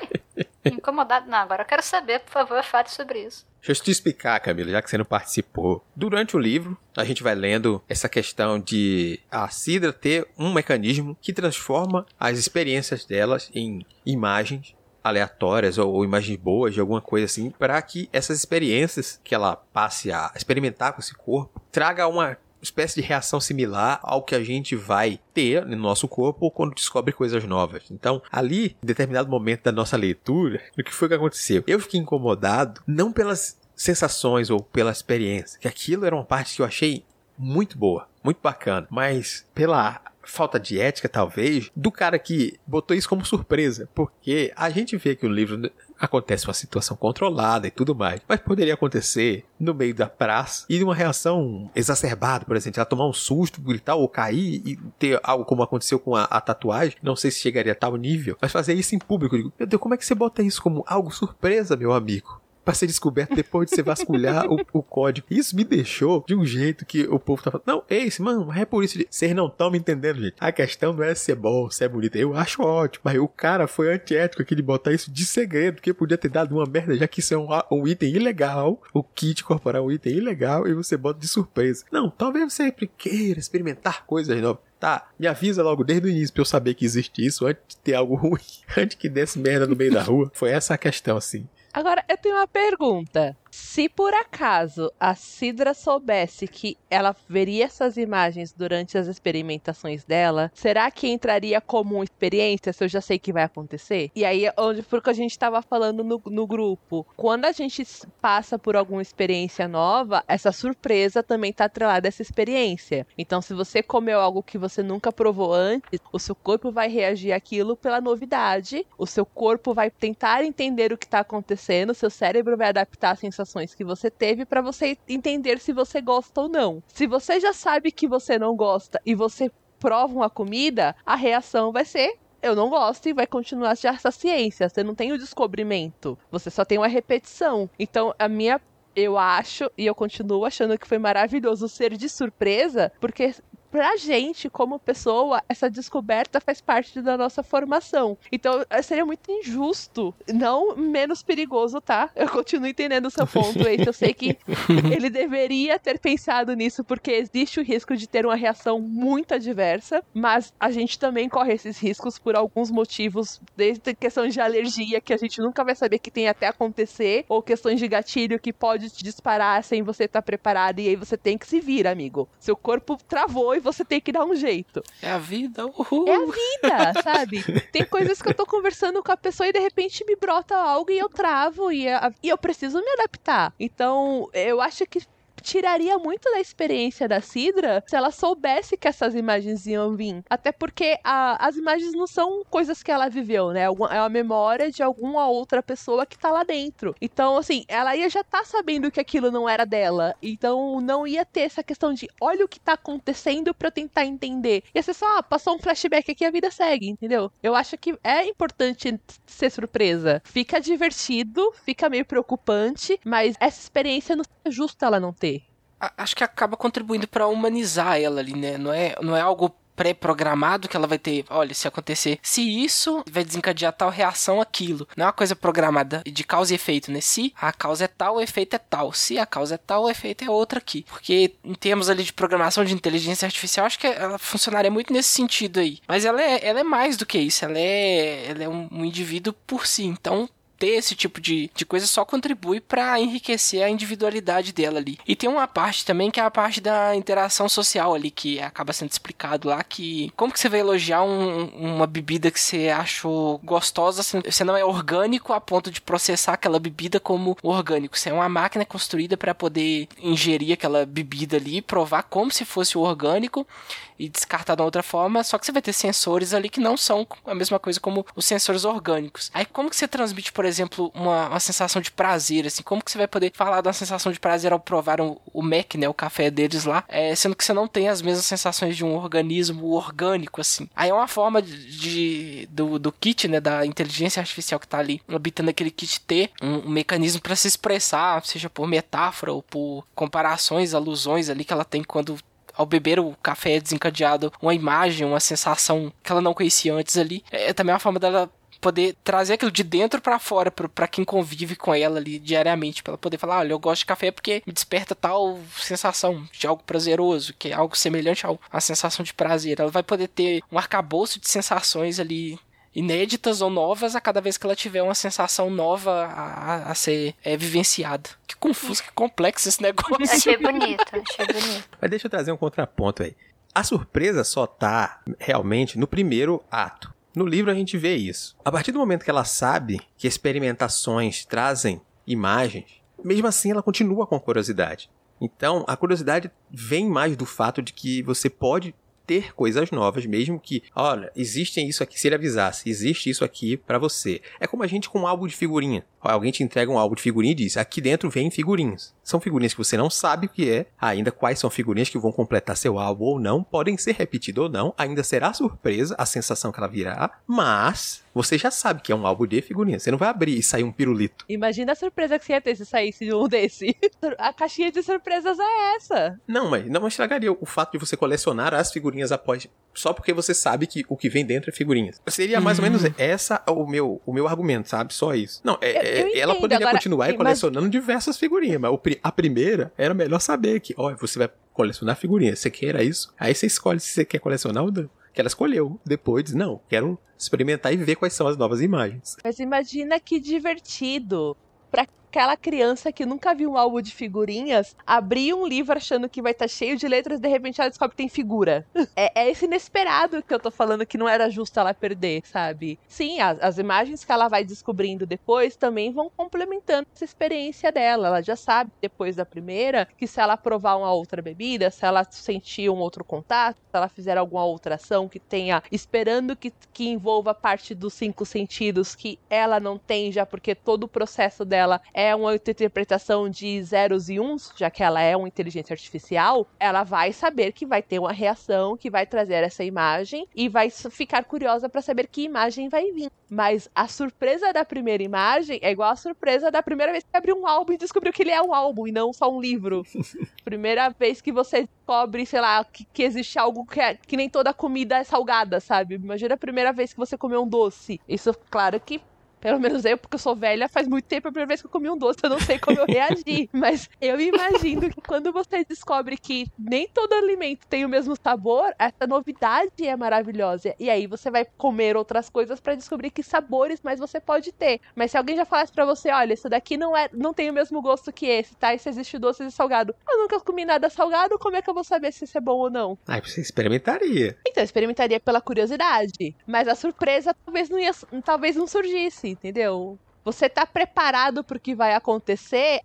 [SPEAKER 3] Incomodado? Não, agora eu quero saber, por favor, fale sobre isso.
[SPEAKER 1] Deixa eu te explicar, Camila, já que você não participou. Durante o livro, a gente vai lendo essa questão de a Sidra ter um mecanismo que transforma as experiências delas em imagens aleatórias ou, ou, imagens boas de alguma coisa assim, para que essas experiências que ela passe a experimentar com esse corpo traga uma espécie de reação similar ao que a gente vai ter no nosso corpo quando descobre coisas novas. Então, ali, em determinado momento da nossa leitura, o que foi que aconteceu? Eu fiquei incomodado não pelas sensações ou pela experiência, que aquilo era uma parte que eu achei muito boa, muito bacana, mas pela falta de ética, talvez, do cara que botou isso como surpresa. Porque a gente vê que o livro acontece uma situação controlada e tudo mais. Mas poderia acontecer no meio da praça e uma reação exacerbada, por exemplo, ela tomar um susto, gritar ou cair e ter algo como aconteceu com a, a tatuagem. Não sei se chegaria a tal nível, mas fazer isso em público. Digo, meu Deus, como é que você bota isso como algo surpresa, meu amigo? Para ser descoberto depois de você vasculhar o, o, código. Isso me deixou de um jeito que o povo tá falando, não, é isso, mano, é por isso. Vocês não estão me entendendo, gente. A questão não é se é bom, se é bonito. Eu acho ótimo, mas o cara foi antiético aqui de botar isso de segredo, porque podia ter dado uma merda, já que isso é um, um item ilegal, o kit corporal é um item ilegal, e você bota de surpresa. Não, talvez você sempre queira experimentar coisas novas. Tá, me avisa logo desde o início pra eu saber que existe isso antes de ter algo ruim, antes que desse merda no meio da rua. Foi essa a questão, assim.
[SPEAKER 4] Agora, eu tenho uma pergunta. Se por acaso a Sidra soubesse que ela veria essas imagens durante as experimentações dela, será que entraria como experiência se eu já sei que vai acontecer? E aí, onde porque a gente estava falando no, no grupo, quando a gente passa por alguma experiência nova, essa surpresa também está atrelada a essa experiência. Então, se você comeu algo que você nunca provou antes, o seu corpo vai reagir àquilo pela novidade, o seu corpo vai tentar entender o que está acontecendo, seu cérebro vai adaptar a sensação sensações que você teve para você entender se você gosta ou não. Se você já sabe que você não gosta e você prova uma comida, a reação vai ser eu não gosto e vai continuar essa ciência. Você não tem o descobrimento, você só tem uma repetição. Então, a minha eu acho e eu continuo achando que foi maravilhoso ser de surpresa, porque pra gente, como pessoa, essa descoberta faz parte da nossa formação. Então, eh, seria muito injusto, não menos perigoso, tá? Eu continuo entendendo o seu ponto, aí. Eu sei que ele deveria ter pensado nisso, porque existe o risco de ter uma reação muito adversa, mas a gente também corre esses riscos por alguns motivos, desde questões de alergia, que a gente nunca vai saber que tem até acontecer, ou questões de gatilho que pode te disparar sem você estar tá preparado, e aí você tem que se vir, amigo. Seu corpo travou e você tem que dar um jeito.
[SPEAKER 2] É a vida, uhul.
[SPEAKER 4] É a vida, sabe? Tem coisas que eu tô conversando com a pessoa e de repente me brota algo e eu travo e, e eu preciso me adaptar. Então, eu acho que tiraria muito da experiência da Sidra se ela soubesse que essas imagens iam vir. Até porque a, as imagens não são coisas que ela viveu, né? É uma memória de alguma outra pessoa que tá lá dentro. Então, assim, ela ia já tá sabendo que aquilo não era dela. Então, não ia ter essa questão de olha o que tá acontecendo pra eu tentar entender. Ia ser só, ah, passou um flashback aqui a vida segue, entendeu? Eu acho que é importante ser surpresa. Fica divertido, fica meio preocupante, mas essa experiência não é justa ela não ter
[SPEAKER 2] acho que acaba contribuindo para humanizar ela ali, né? Não é, não é algo pré-programado que ela vai ter, olha, se acontecer, se isso vai desencadear tal reação, aquilo. Não é uma coisa programada de causa e efeito, né? Se a causa é tal, o efeito é tal. Se a causa é tal, o efeito é outra aqui. Porque em termos ali de programação de inteligência artificial, acho que ela funcionaria muito nesse sentido aí. Mas ela é, ela é mais do que isso. Ela é, ela é um, um indivíduo por si. Então, ter esse tipo de, de coisa só contribui para enriquecer a individualidade dela ali. E tem uma parte também que é a parte da interação social ali, que acaba sendo explicado lá que como que você vai elogiar um, uma bebida que você achou gostosa, você não é orgânico a ponto de processar aquela bebida como orgânico. Você é uma máquina construída para poder ingerir aquela bebida ali, provar como se fosse orgânico e descartar de outra forma, só que você vai ter sensores ali que não são a mesma coisa como os sensores orgânicos. Aí como que você transmite, por exemplo, uma, uma sensação de prazer, assim, como que você vai poder falar da sensação de prazer ao provar o, o Mac, né, o café deles lá, é, sendo que você não tem as mesmas sensações de um organismo orgânico, assim. Aí é uma forma de, de do, do kit, né, da inteligência artificial que tá ali habitando aquele kit ter um, um mecanismo para se expressar, seja por metáfora ou por comparações, alusões ali que ela tem quando ao beber o café desencadeado uma imagem, uma sensação que ela não conhecia antes ali. É, é também uma forma dela poder trazer aquilo de dentro para fora para quem convive com ela ali diariamente, para ela poder falar, olha, eu gosto de café porque me desperta tal sensação de algo prazeroso, que é algo semelhante à sensação de prazer. Ela vai poder ter um arcabouço de sensações ali inéditas ou novas a cada vez que ela tiver uma sensação nova a, a ser é, vivenciada. Que confuso, que complexo esse negócio.
[SPEAKER 3] Achei bonito, achei bonito.
[SPEAKER 1] Mas deixa eu trazer um contraponto aí. A surpresa só tá realmente no primeiro ato. No livro a gente vê isso. A partir do momento que ela sabe que experimentações trazem imagens, mesmo assim ela continua com a curiosidade. Então, a curiosidade vem mais do fato de que você pode ter coisas novas, mesmo que, olha, existem isso aqui, se ele avisasse, existe isso aqui para você. É como a gente com um álbum de figurinha. Alguém te entrega um álbum de figurinha e diz: aqui dentro vem figurinhas. São figurinhas que você não sabe o que é, ainda quais são figurinhas que vão completar seu álbum ou não, podem ser repetidas ou não, ainda será surpresa a sensação que ela virá, mas você já sabe que é um álbum de figurinhas. Você não vai abrir e sair um pirulito.
[SPEAKER 4] Imagina a surpresa que você ia ter se saísse um desse. A caixinha de surpresas é essa.
[SPEAKER 1] Não, mas não estragaria o fato de você colecionar as figurinhas após. Só porque você sabe que o que vem dentro é figurinhas. Seria mais ou menos uhum. essa o meu, o meu argumento, sabe? Só isso. Não, é, é ela poderia Agora, continuar colecionando diversas figurinhas, mas a primeira era melhor saber que, ó, você vai colecionar figurinhas. Você queira isso? Aí você escolhe se você quer colecionar ou não que ela escolheu. Depois não, quero experimentar e ver quais são as novas imagens.
[SPEAKER 4] Mas imagina que divertido. Pra aquela criança que nunca viu um álbum de figurinhas abrir um livro achando que vai estar tá cheio de letras e de repente ela descobre que tem figura. é, é, esse inesperado que eu tô falando que não era justo ela perder, sabe? Sim, as, as imagens que ela vai descobrindo depois também vão complementando essa experiência dela. Ela já sabe, depois da primeira, que se ela provar uma outra bebida, se ela sentir um outro contato, se ela fizer alguma outra ação que tenha, esperando que, que envolva parte dos cinco sentidos que ela não tem já, porque todo o processo dela é é uma interpretação de zeros e uns, já que ela é uma inteligência artificial, ela vai saber que vai ter uma reação que vai trazer essa imagem e vai ficar curiosa para saber que imagem vai vir. Mas a surpresa da primeira imagem é igual a surpresa da primeira vez que abriu um álbum e descobriu que ele é um álbum e não só um livro. primeira vez que você descobre, sei lá, que, que existe algo que, é, que nem toda comida é salgada, sabe? Imagina a primeira vez que você comeu um doce. Isso, claro que pelo menos eu, porque eu sou velha, faz muito tempo a primeira vez que eu comi um doce, eu não sei como eu reagi. Mas eu imagino que quando você descobre que nem todo alimento tem o mesmo sabor, essa novidade é maravilhosa. E aí você vai comer outras coisas para descobrir que sabores mais você pode ter. Mas se alguém já falasse para você, olha, isso daqui não é, não tem o mesmo gosto que esse, tá? Isso existe doce e salgado. Eu nunca comi nada salgado, como é que eu vou saber se isso é bom ou não?
[SPEAKER 1] Ah, você experimentaria.
[SPEAKER 4] Então, eu experimentaria pela curiosidade. Mas a surpresa talvez não ia, talvez não surgisse entendeu? Você tá preparado pro que vai acontecer,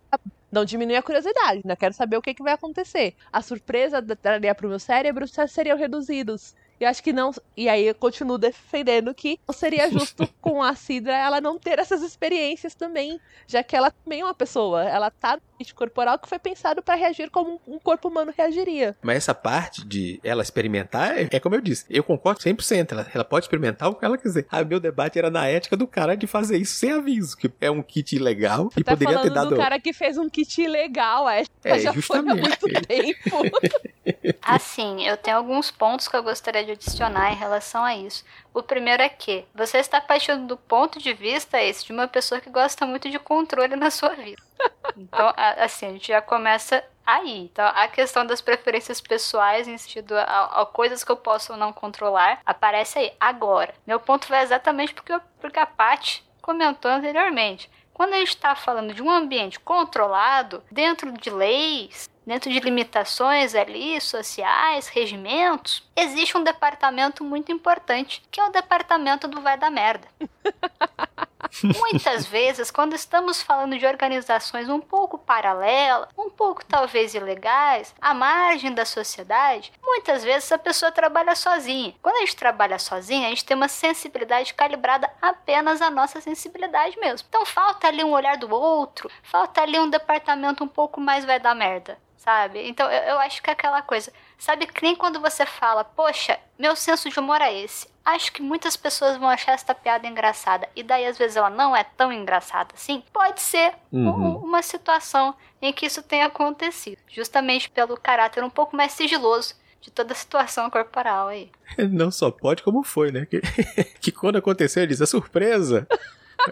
[SPEAKER 4] não diminui a curiosidade, né? Quero saber o que, que vai acontecer. A surpresa daria pro meu cérebro seriam reduzidos. E acho que não. E aí eu continuo defendendo que não seria justo com a Sidra ela não ter essas experiências também. Já que ela também é uma pessoa. Ela tá corporal que foi pensado para reagir como um corpo humano reagiria.
[SPEAKER 1] Mas essa parte de ela experimentar, é, é como eu disse, eu concordo 100%. Ela, ela pode experimentar o que ela quiser. Ah, meu debate era na ética do cara de fazer isso sem aviso, que é um kit ilegal e
[SPEAKER 4] tá
[SPEAKER 1] poderia ter dado.
[SPEAKER 4] do cara que fez um kit ilegal, é,
[SPEAKER 1] é
[SPEAKER 4] já
[SPEAKER 1] justamente.
[SPEAKER 4] foi há muito tempo.
[SPEAKER 3] Assim, eu tenho alguns pontos que eu gostaria de adicionar em relação a isso. O primeiro é que você está partindo do ponto de vista esse de uma pessoa que gosta muito de controle na sua vida. Então, assim, a gente já começa aí. Então, a questão das preferências pessoais em sentido a, a coisas que eu posso não controlar aparece aí. Agora, meu ponto vai exatamente porque, porque a Paty comentou anteriormente. Quando a gente está falando de um ambiente controlado, dentro de leis, dentro de limitações ali sociais, regimentos, existe um departamento muito importante, que é o departamento do vai da merda. Muitas vezes, quando estamos falando de organizações um pouco paralelas, um pouco talvez ilegais, à margem da sociedade, muitas vezes a pessoa trabalha sozinha. Quando a gente trabalha sozinha, a gente tem uma sensibilidade calibrada apenas à nossa sensibilidade mesmo. Então falta ali um olhar do outro, falta ali um departamento um pouco mais vai dar merda sabe? Então eu, eu, acho que é aquela coisa. Sabe que nem quando você fala, poxa, meu senso de humor é esse. Acho que muitas pessoas vão achar esta piada engraçada. E daí às vezes ela não é tão engraçada assim. Pode ser uhum. um, uma situação em que isso tenha acontecido. Justamente pelo caráter um pouco mais sigiloso de toda a situação corporal aí.
[SPEAKER 1] Não só pode, como foi, né? Que, que quando aconteceu, ele diz, é surpresa.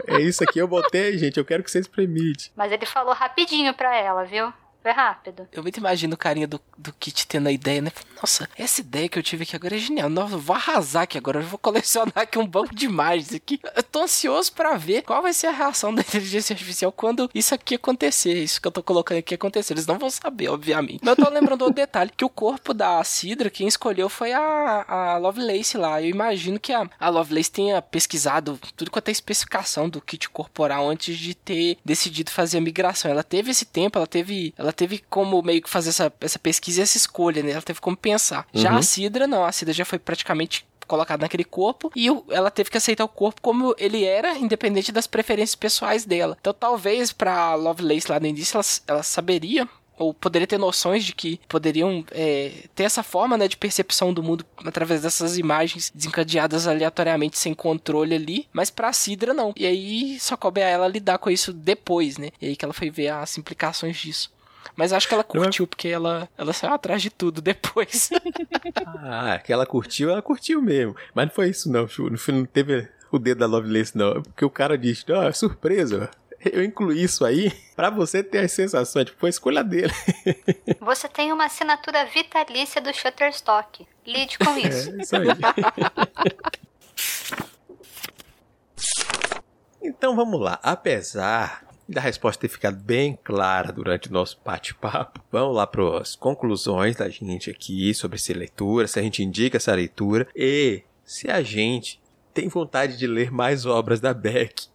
[SPEAKER 1] É isso aqui, eu botei, gente, eu quero que vocês permitem.
[SPEAKER 3] Mas ele falou rapidinho pra ela, viu? Foi rápido.
[SPEAKER 2] Eu muito imagino o carinha do, do Kit tendo a ideia, né? Nossa, essa ideia que eu tive aqui agora é genial. Nossa, eu vou arrasar aqui agora. Eu vou colecionar aqui um banco de imagens aqui. Eu tô ansioso para ver qual vai ser a reação da inteligência artificial quando isso aqui acontecer. Isso que eu tô colocando aqui acontecer. Eles não vão saber, obviamente. Mas eu tô lembrando outro detalhe: que o corpo da Sidra, quem escolheu foi a, a Lovelace lá. Eu imagino que a, a Lovelace tenha pesquisado tudo quanto é especificação do kit corporal antes de ter decidido fazer a migração. Ela teve esse tempo, ela teve. Ela teve como meio que fazer essa, essa pesquisa e essa escolha, né? Ela teve como pensar. Uhum. Já a Sidra, não. A Sidra já foi praticamente colocada naquele corpo e ela teve que aceitar o corpo como ele era, independente das preferências pessoais dela. Então, talvez para Lovelace lá no início, ela, ela saberia ou poderia ter noções de que poderiam é, ter essa forma né, de percepção do mundo através dessas imagens desencadeadas aleatoriamente sem controle ali, mas pra Sidra não. E aí só coube a ela lidar com isso depois, né? E aí que ela foi ver as implicações disso. Mas acho que ela curtiu, porque ela, ela saiu atrás de tudo depois.
[SPEAKER 1] ah, que ela curtiu, ela curtiu mesmo. Mas não foi isso não. No fim não teve o dedo da Lovelace não. Porque o cara disse, ó, oh, surpresa, eu incluí isso aí para você ter as sensações. Tipo, foi a escolha dele.
[SPEAKER 3] Você tem uma assinatura vitalícia do Shutterstock. Lide com isso. É, isso aí.
[SPEAKER 1] então vamos lá. Apesar da resposta ter ficado bem clara durante o nosso bate-papo, vamos lá para as conclusões da gente aqui sobre essa leitura, se a gente indica essa leitura e se a gente tem vontade de ler mais obras da Beck.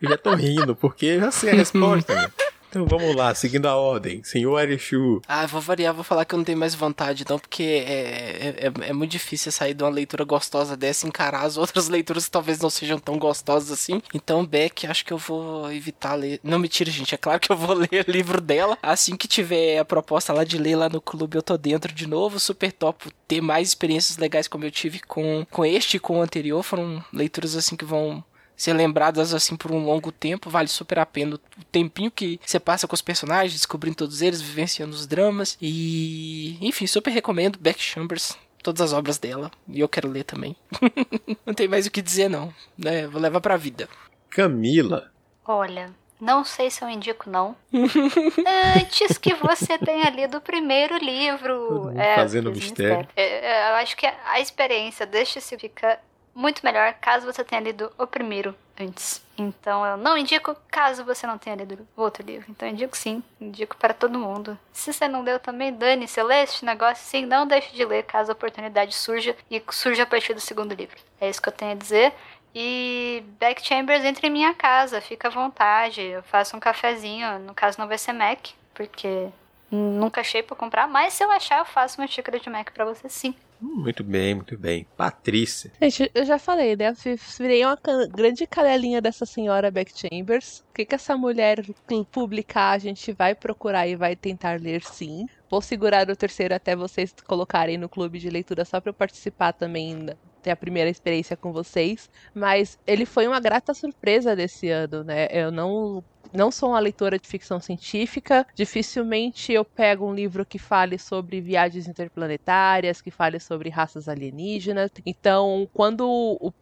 [SPEAKER 1] Eu já tô rindo, porque eu já sei a resposta. Né? Então vamos lá, seguindo a ordem. Senhor Arishu.
[SPEAKER 2] Ah, vou variar, vou falar que eu não tenho mais vontade, não, porque é, é, é, é muito difícil sair de uma leitura gostosa dessa e encarar as outras leituras que talvez não sejam tão gostosas assim. Então, Beck, acho que eu vou evitar ler. Não, mentira, gente. É claro que eu vou ler o livro dela. Assim que tiver a proposta lá de ler lá no clube, eu tô dentro de novo. Super top ter mais experiências legais como eu tive com, com este e com o anterior. Foram leituras assim que vão ser lembradas assim por um longo tempo, vale super a pena o tempinho que você passa com os personagens, descobrindo todos eles, vivenciando os dramas e, enfim, super recomendo Beck Chambers, todas as obras dela, e eu quero ler também. não tem mais o que dizer não, né? Vou levar pra vida.
[SPEAKER 1] Camila.
[SPEAKER 3] Olha, não sei se eu indico, não. Antes que você tenha lido o primeiro livro.
[SPEAKER 1] É, fazendo mistério. mistério.
[SPEAKER 3] É, é, eu acho que a experiência deste fica muito melhor caso você tenha lido o primeiro antes. Então eu não indico caso você não tenha lido o outro livro. Então eu indico sim, indico para todo mundo. Se você não leu também, dane, se lê este negócio, sim, não deixe de ler caso a oportunidade surja e surja a partir do segundo livro. É isso que eu tenho a dizer. E Back Chambers entre em minha casa, fica à vontade. Eu faço um cafezinho, no caso não vai ser Mac, porque Nunca achei pra comprar, mas se eu achar, eu faço uma xícara de Mac pra você sim.
[SPEAKER 1] Muito bem, muito bem. Patrícia.
[SPEAKER 4] Gente, eu já falei, né? Eu virei uma grande cadelinha dessa senhora Beck Chambers. O que, que essa mulher publicar, a gente vai procurar e vai tentar ler sim. Vou segurar o terceiro até vocês colocarem no clube de leitura só para eu participar também ter a primeira experiência com vocês, mas ele foi uma grata surpresa desse ano, né? Eu não não sou uma leitora de ficção científica, dificilmente eu pego um livro que fale sobre viagens interplanetárias, que fale sobre raças alienígenas. Então, quando o,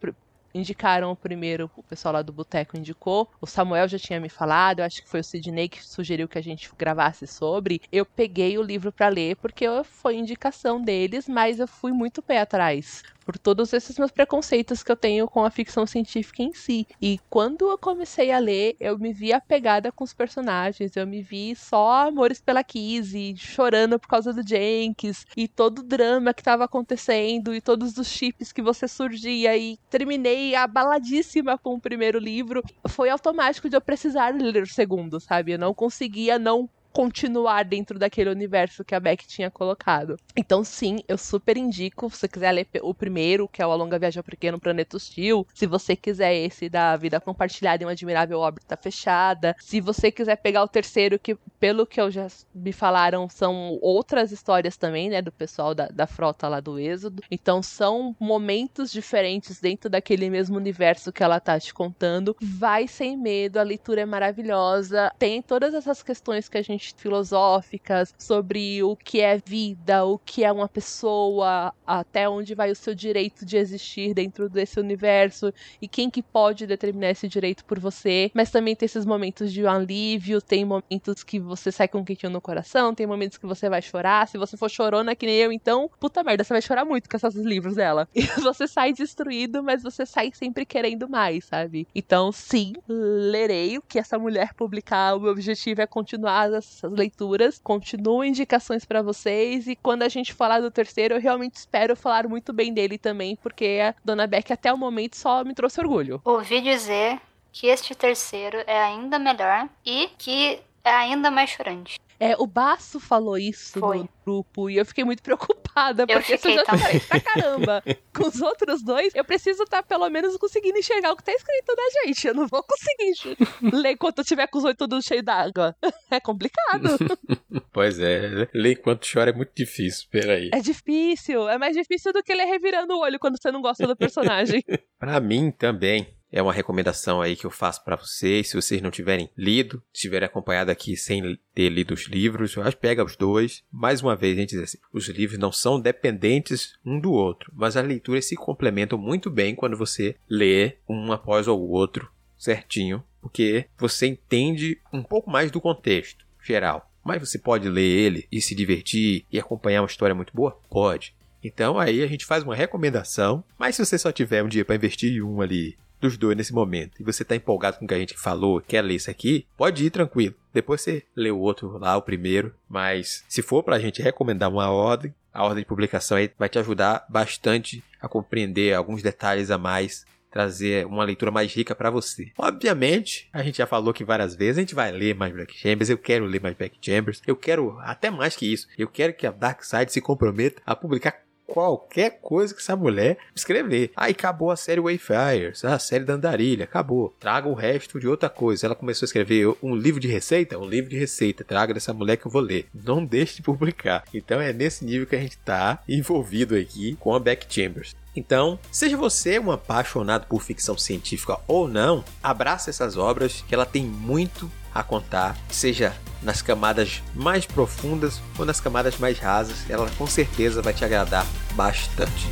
[SPEAKER 4] indicaram o primeiro, o pessoal lá do Boteco indicou. O Samuel já tinha me falado, eu acho que foi o Sidney que sugeriu que a gente gravasse sobre. Eu peguei o livro para ler porque foi indicação deles, mas eu fui muito pé atrás por todos esses meus preconceitos que eu tenho com a ficção científica em si. E quando eu comecei a ler, eu me vi apegada com os personagens, eu me vi só amores pela Kizzy, chorando por causa do Jenkins, e todo o drama que estava acontecendo, e todos os chips que você surgia, e terminei abaladíssima com o primeiro livro. Foi automático de eu precisar ler o segundo, sabe? Eu não conseguia não continuar dentro daquele universo que a Beck tinha colocado. Então, sim, eu super indico. Se você quiser ler o primeiro, que é o A Longa Viagem ao Pequeno Planeta Hostil. Se você quiser esse da Vida Compartilhada em uma Admirável Órbita Fechada. Se você quiser pegar o terceiro, que pelo que eu já me falaram, são outras histórias também, né? Do pessoal da, da frota lá do Êxodo. Então, são momentos diferentes dentro daquele mesmo universo que ela tá te contando. Vai sem medo, a leitura é maravilhosa. Tem todas essas questões que a gente filosóficas sobre o que é vida, o que é uma pessoa, até onde vai o seu direito de existir dentro desse universo e quem que pode determinar esse direito por você. Mas também tem esses momentos de alívio, tem momentos que você sai com um quentinho no coração, tem momentos que você vai chorar. Se você for chorona que nem eu, então, puta merda, você vai chorar muito com esses livros dela. E você sai destruído, mas você sai sempre querendo mais, sabe? Então, sim, lerei o que essa mulher publicar. O meu objetivo é continuar essas leituras. Continuo indicações para vocês. E quando a gente falar do terceiro, eu realmente espero falar muito bem dele também, porque a Dona Beck até o momento só me trouxe orgulho.
[SPEAKER 3] Ouvi dizer que este terceiro é ainda melhor e que é ainda mais chorante.
[SPEAKER 4] É, o Baço falou isso Foi. no grupo e eu fiquei muito preocupada,
[SPEAKER 3] eu
[SPEAKER 4] porque
[SPEAKER 3] eu já
[SPEAKER 4] falei pra caramba. Com os outros dois, eu preciso estar tá, pelo menos conseguindo enxergar o que tá escrito da gente. Eu não vou conseguir ler enquanto eu tiver com os olhos todos cheios d'água. É complicado.
[SPEAKER 1] pois é, ler enquanto chora é muito difícil, peraí.
[SPEAKER 4] É difícil, é mais difícil do que ler revirando o olho quando você não gosta do personagem.
[SPEAKER 1] pra mim também é uma recomendação aí que eu faço para vocês. Se vocês não tiverem lido, estiverem acompanhado aqui sem ter lido os livros, eu acho pega os dois. Mais uma vez, a gente diz assim: os livros não são dependentes um do outro, mas as leituras se complementam muito bem quando você lê um após o outro certinho, porque você entende um pouco mais do contexto geral. Mas você pode ler ele e se divertir e acompanhar uma história muito boa? Pode. Então aí a gente faz uma recomendação, mas se você só tiver um dia para investir um ali dos dois nesse momento e você tá empolgado com o que a gente falou, quer ler isso aqui, pode ir tranquilo. Depois você lê o outro lá, o primeiro. Mas se for pra gente recomendar uma ordem, a ordem de publicação aí vai te ajudar bastante a compreender alguns detalhes a mais trazer uma leitura mais rica para você. Obviamente, a gente já falou que várias vezes a gente vai ler mais Black Chambers, eu quero ler mais Black Chambers, eu quero até mais que isso, eu quero que a Dark Side se comprometa a publicar qualquer coisa que essa mulher escrever. Aí acabou a série Wayfarers, a série da Andarilha, acabou. Traga o resto de outra coisa. Ela começou a escrever um livro de receita, um livro de receita. Traga dessa mulher que eu vou ler. Não deixe de publicar. Então é nesse nível que a gente tá envolvido aqui com a Beck Chambers. Então, seja você um apaixonado por ficção científica ou não, abraça essas obras que ela tem muito a contar, seja nas camadas mais profundas ou nas camadas mais rasas, ela com certeza vai te agradar bastante.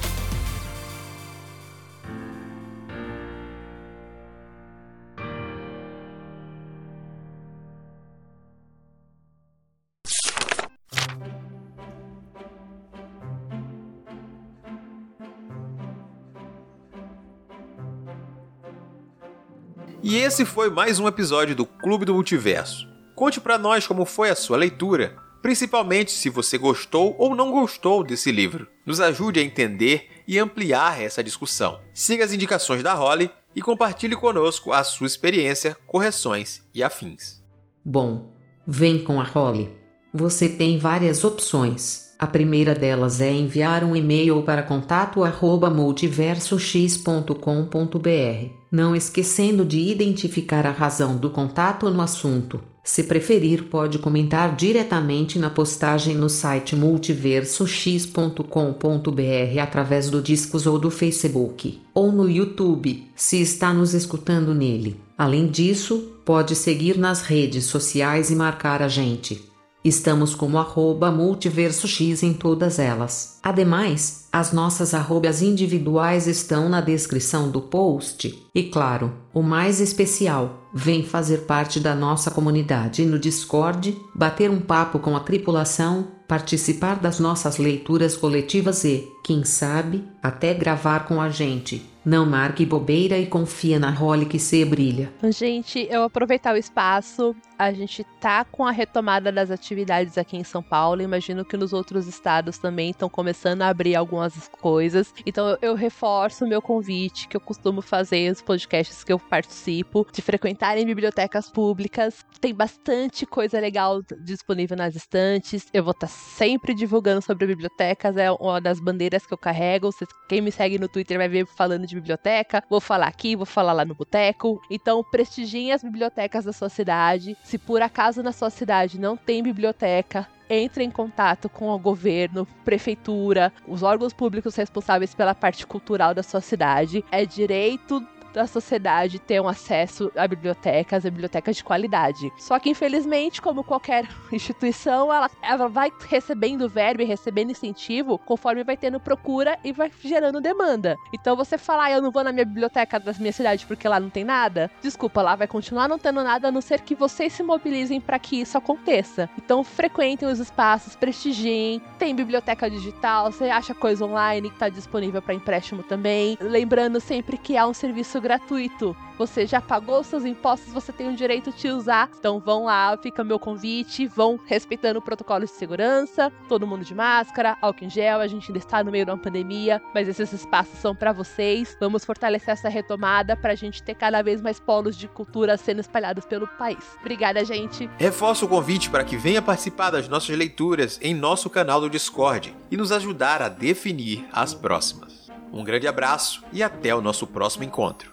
[SPEAKER 1] E esse foi mais um episódio do Clube do Multiverso. Conte para nós como foi a sua leitura, principalmente se você gostou ou não gostou desse livro. Nos ajude a entender e ampliar essa discussão. Siga as indicações da Holly e compartilhe conosco a sua experiência, correções e afins.
[SPEAKER 5] Bom, vem com a Holly. Você tem várias opções. A primeira delas é enviar um e-mail para contato@multiversox.com.br, não esquecendo de identificar a razão do contato no assunto. Se preferir, pode comentar diretamente na postagem no site multiversox.com.br através do Discos ou do Facebook, ou no YouTube, se está nos escutando nele. Além disso, pode seguir nas redes sociais e marcar a gente. Estamos como arroba multiversox em todas elas. Ademais, as nossas arrobas individuais estão na descrição do post. E claro, o mais especial, vem fazer parte da nossa comunidade no Discord, bater um papo com a tripulação, participar das nossas leituras coletivas e, quem sabe, até gravar com a gente. Não marque bobeira e confia na role que se brilha.
[SPEAKER 4] Gente, eu aproveitar o espaço. A gente tá com a retomada das atividades aqui em São Paulo. Imagino que nos outros estados também estão começando a abrir algumas coisas. Então eu reforço o meu convite que eu costumo fazer os podcasts que eu participo, de frequentarem bibliotecas públicas. Tem bastante coisa legal disponível nas estantes. Eu vou estar tá sempre divulgando sobre bibliotecas, é uma das bandeiras que eu carrego. Quem me segue no Twitter vai ver falando de biblioteca. Vou falar aqui, vou falar lá no boteco. Então prestigiem as bibliotecas da sua cidade. Se por acaso na sua cidade não tem biblioteca, entre em contato com o governo, prefeitura, os órgãos públicos responsáveis pela parte cultural da sua cidade. É direito da sociedade ter um acesso a bibliotecas, a bibliotecas de qualidade. Só que, infelizmente, como qualquer instituição, ela, ela vai recebendo verbo e recebendo incentivo conforme vai tendo procura e vai gerando demanda. Então, você falar, ah, eu não vou na minha biblioteca da minha cidade porque lá não tem nada, desculpa, lá vai continuar não tendo nada a não ser que vocês se mobilizem para que isso aconteça. Então, frequentem os espaços, prestigiem. Tem biblioteca digital, você acha coisa online que está disponível para empréstimo também. Lembrando sempre que há um serviço gratuito. Você já pagou seus impostos, você tem o direito de usar. Então vão lá, fica meu convite, vão respeitando o protocolo de segurança, todo mundo de máscara, álcool em gel, a gente ainda está no meio de uma pandemia, mas esses espaços são para vocês. Vamos fortalecer essa retomada para a gente ter cada vez mais polos de cultura sendo espalhados pelo país. Obrigada, gente.
[SPEAKER 1] Reforço o convite para que venha participar das nossas leituras em nosso canal do Discord e nos ajudar a definir as próximas. Um grande abraço e até o nosso próximo encontro.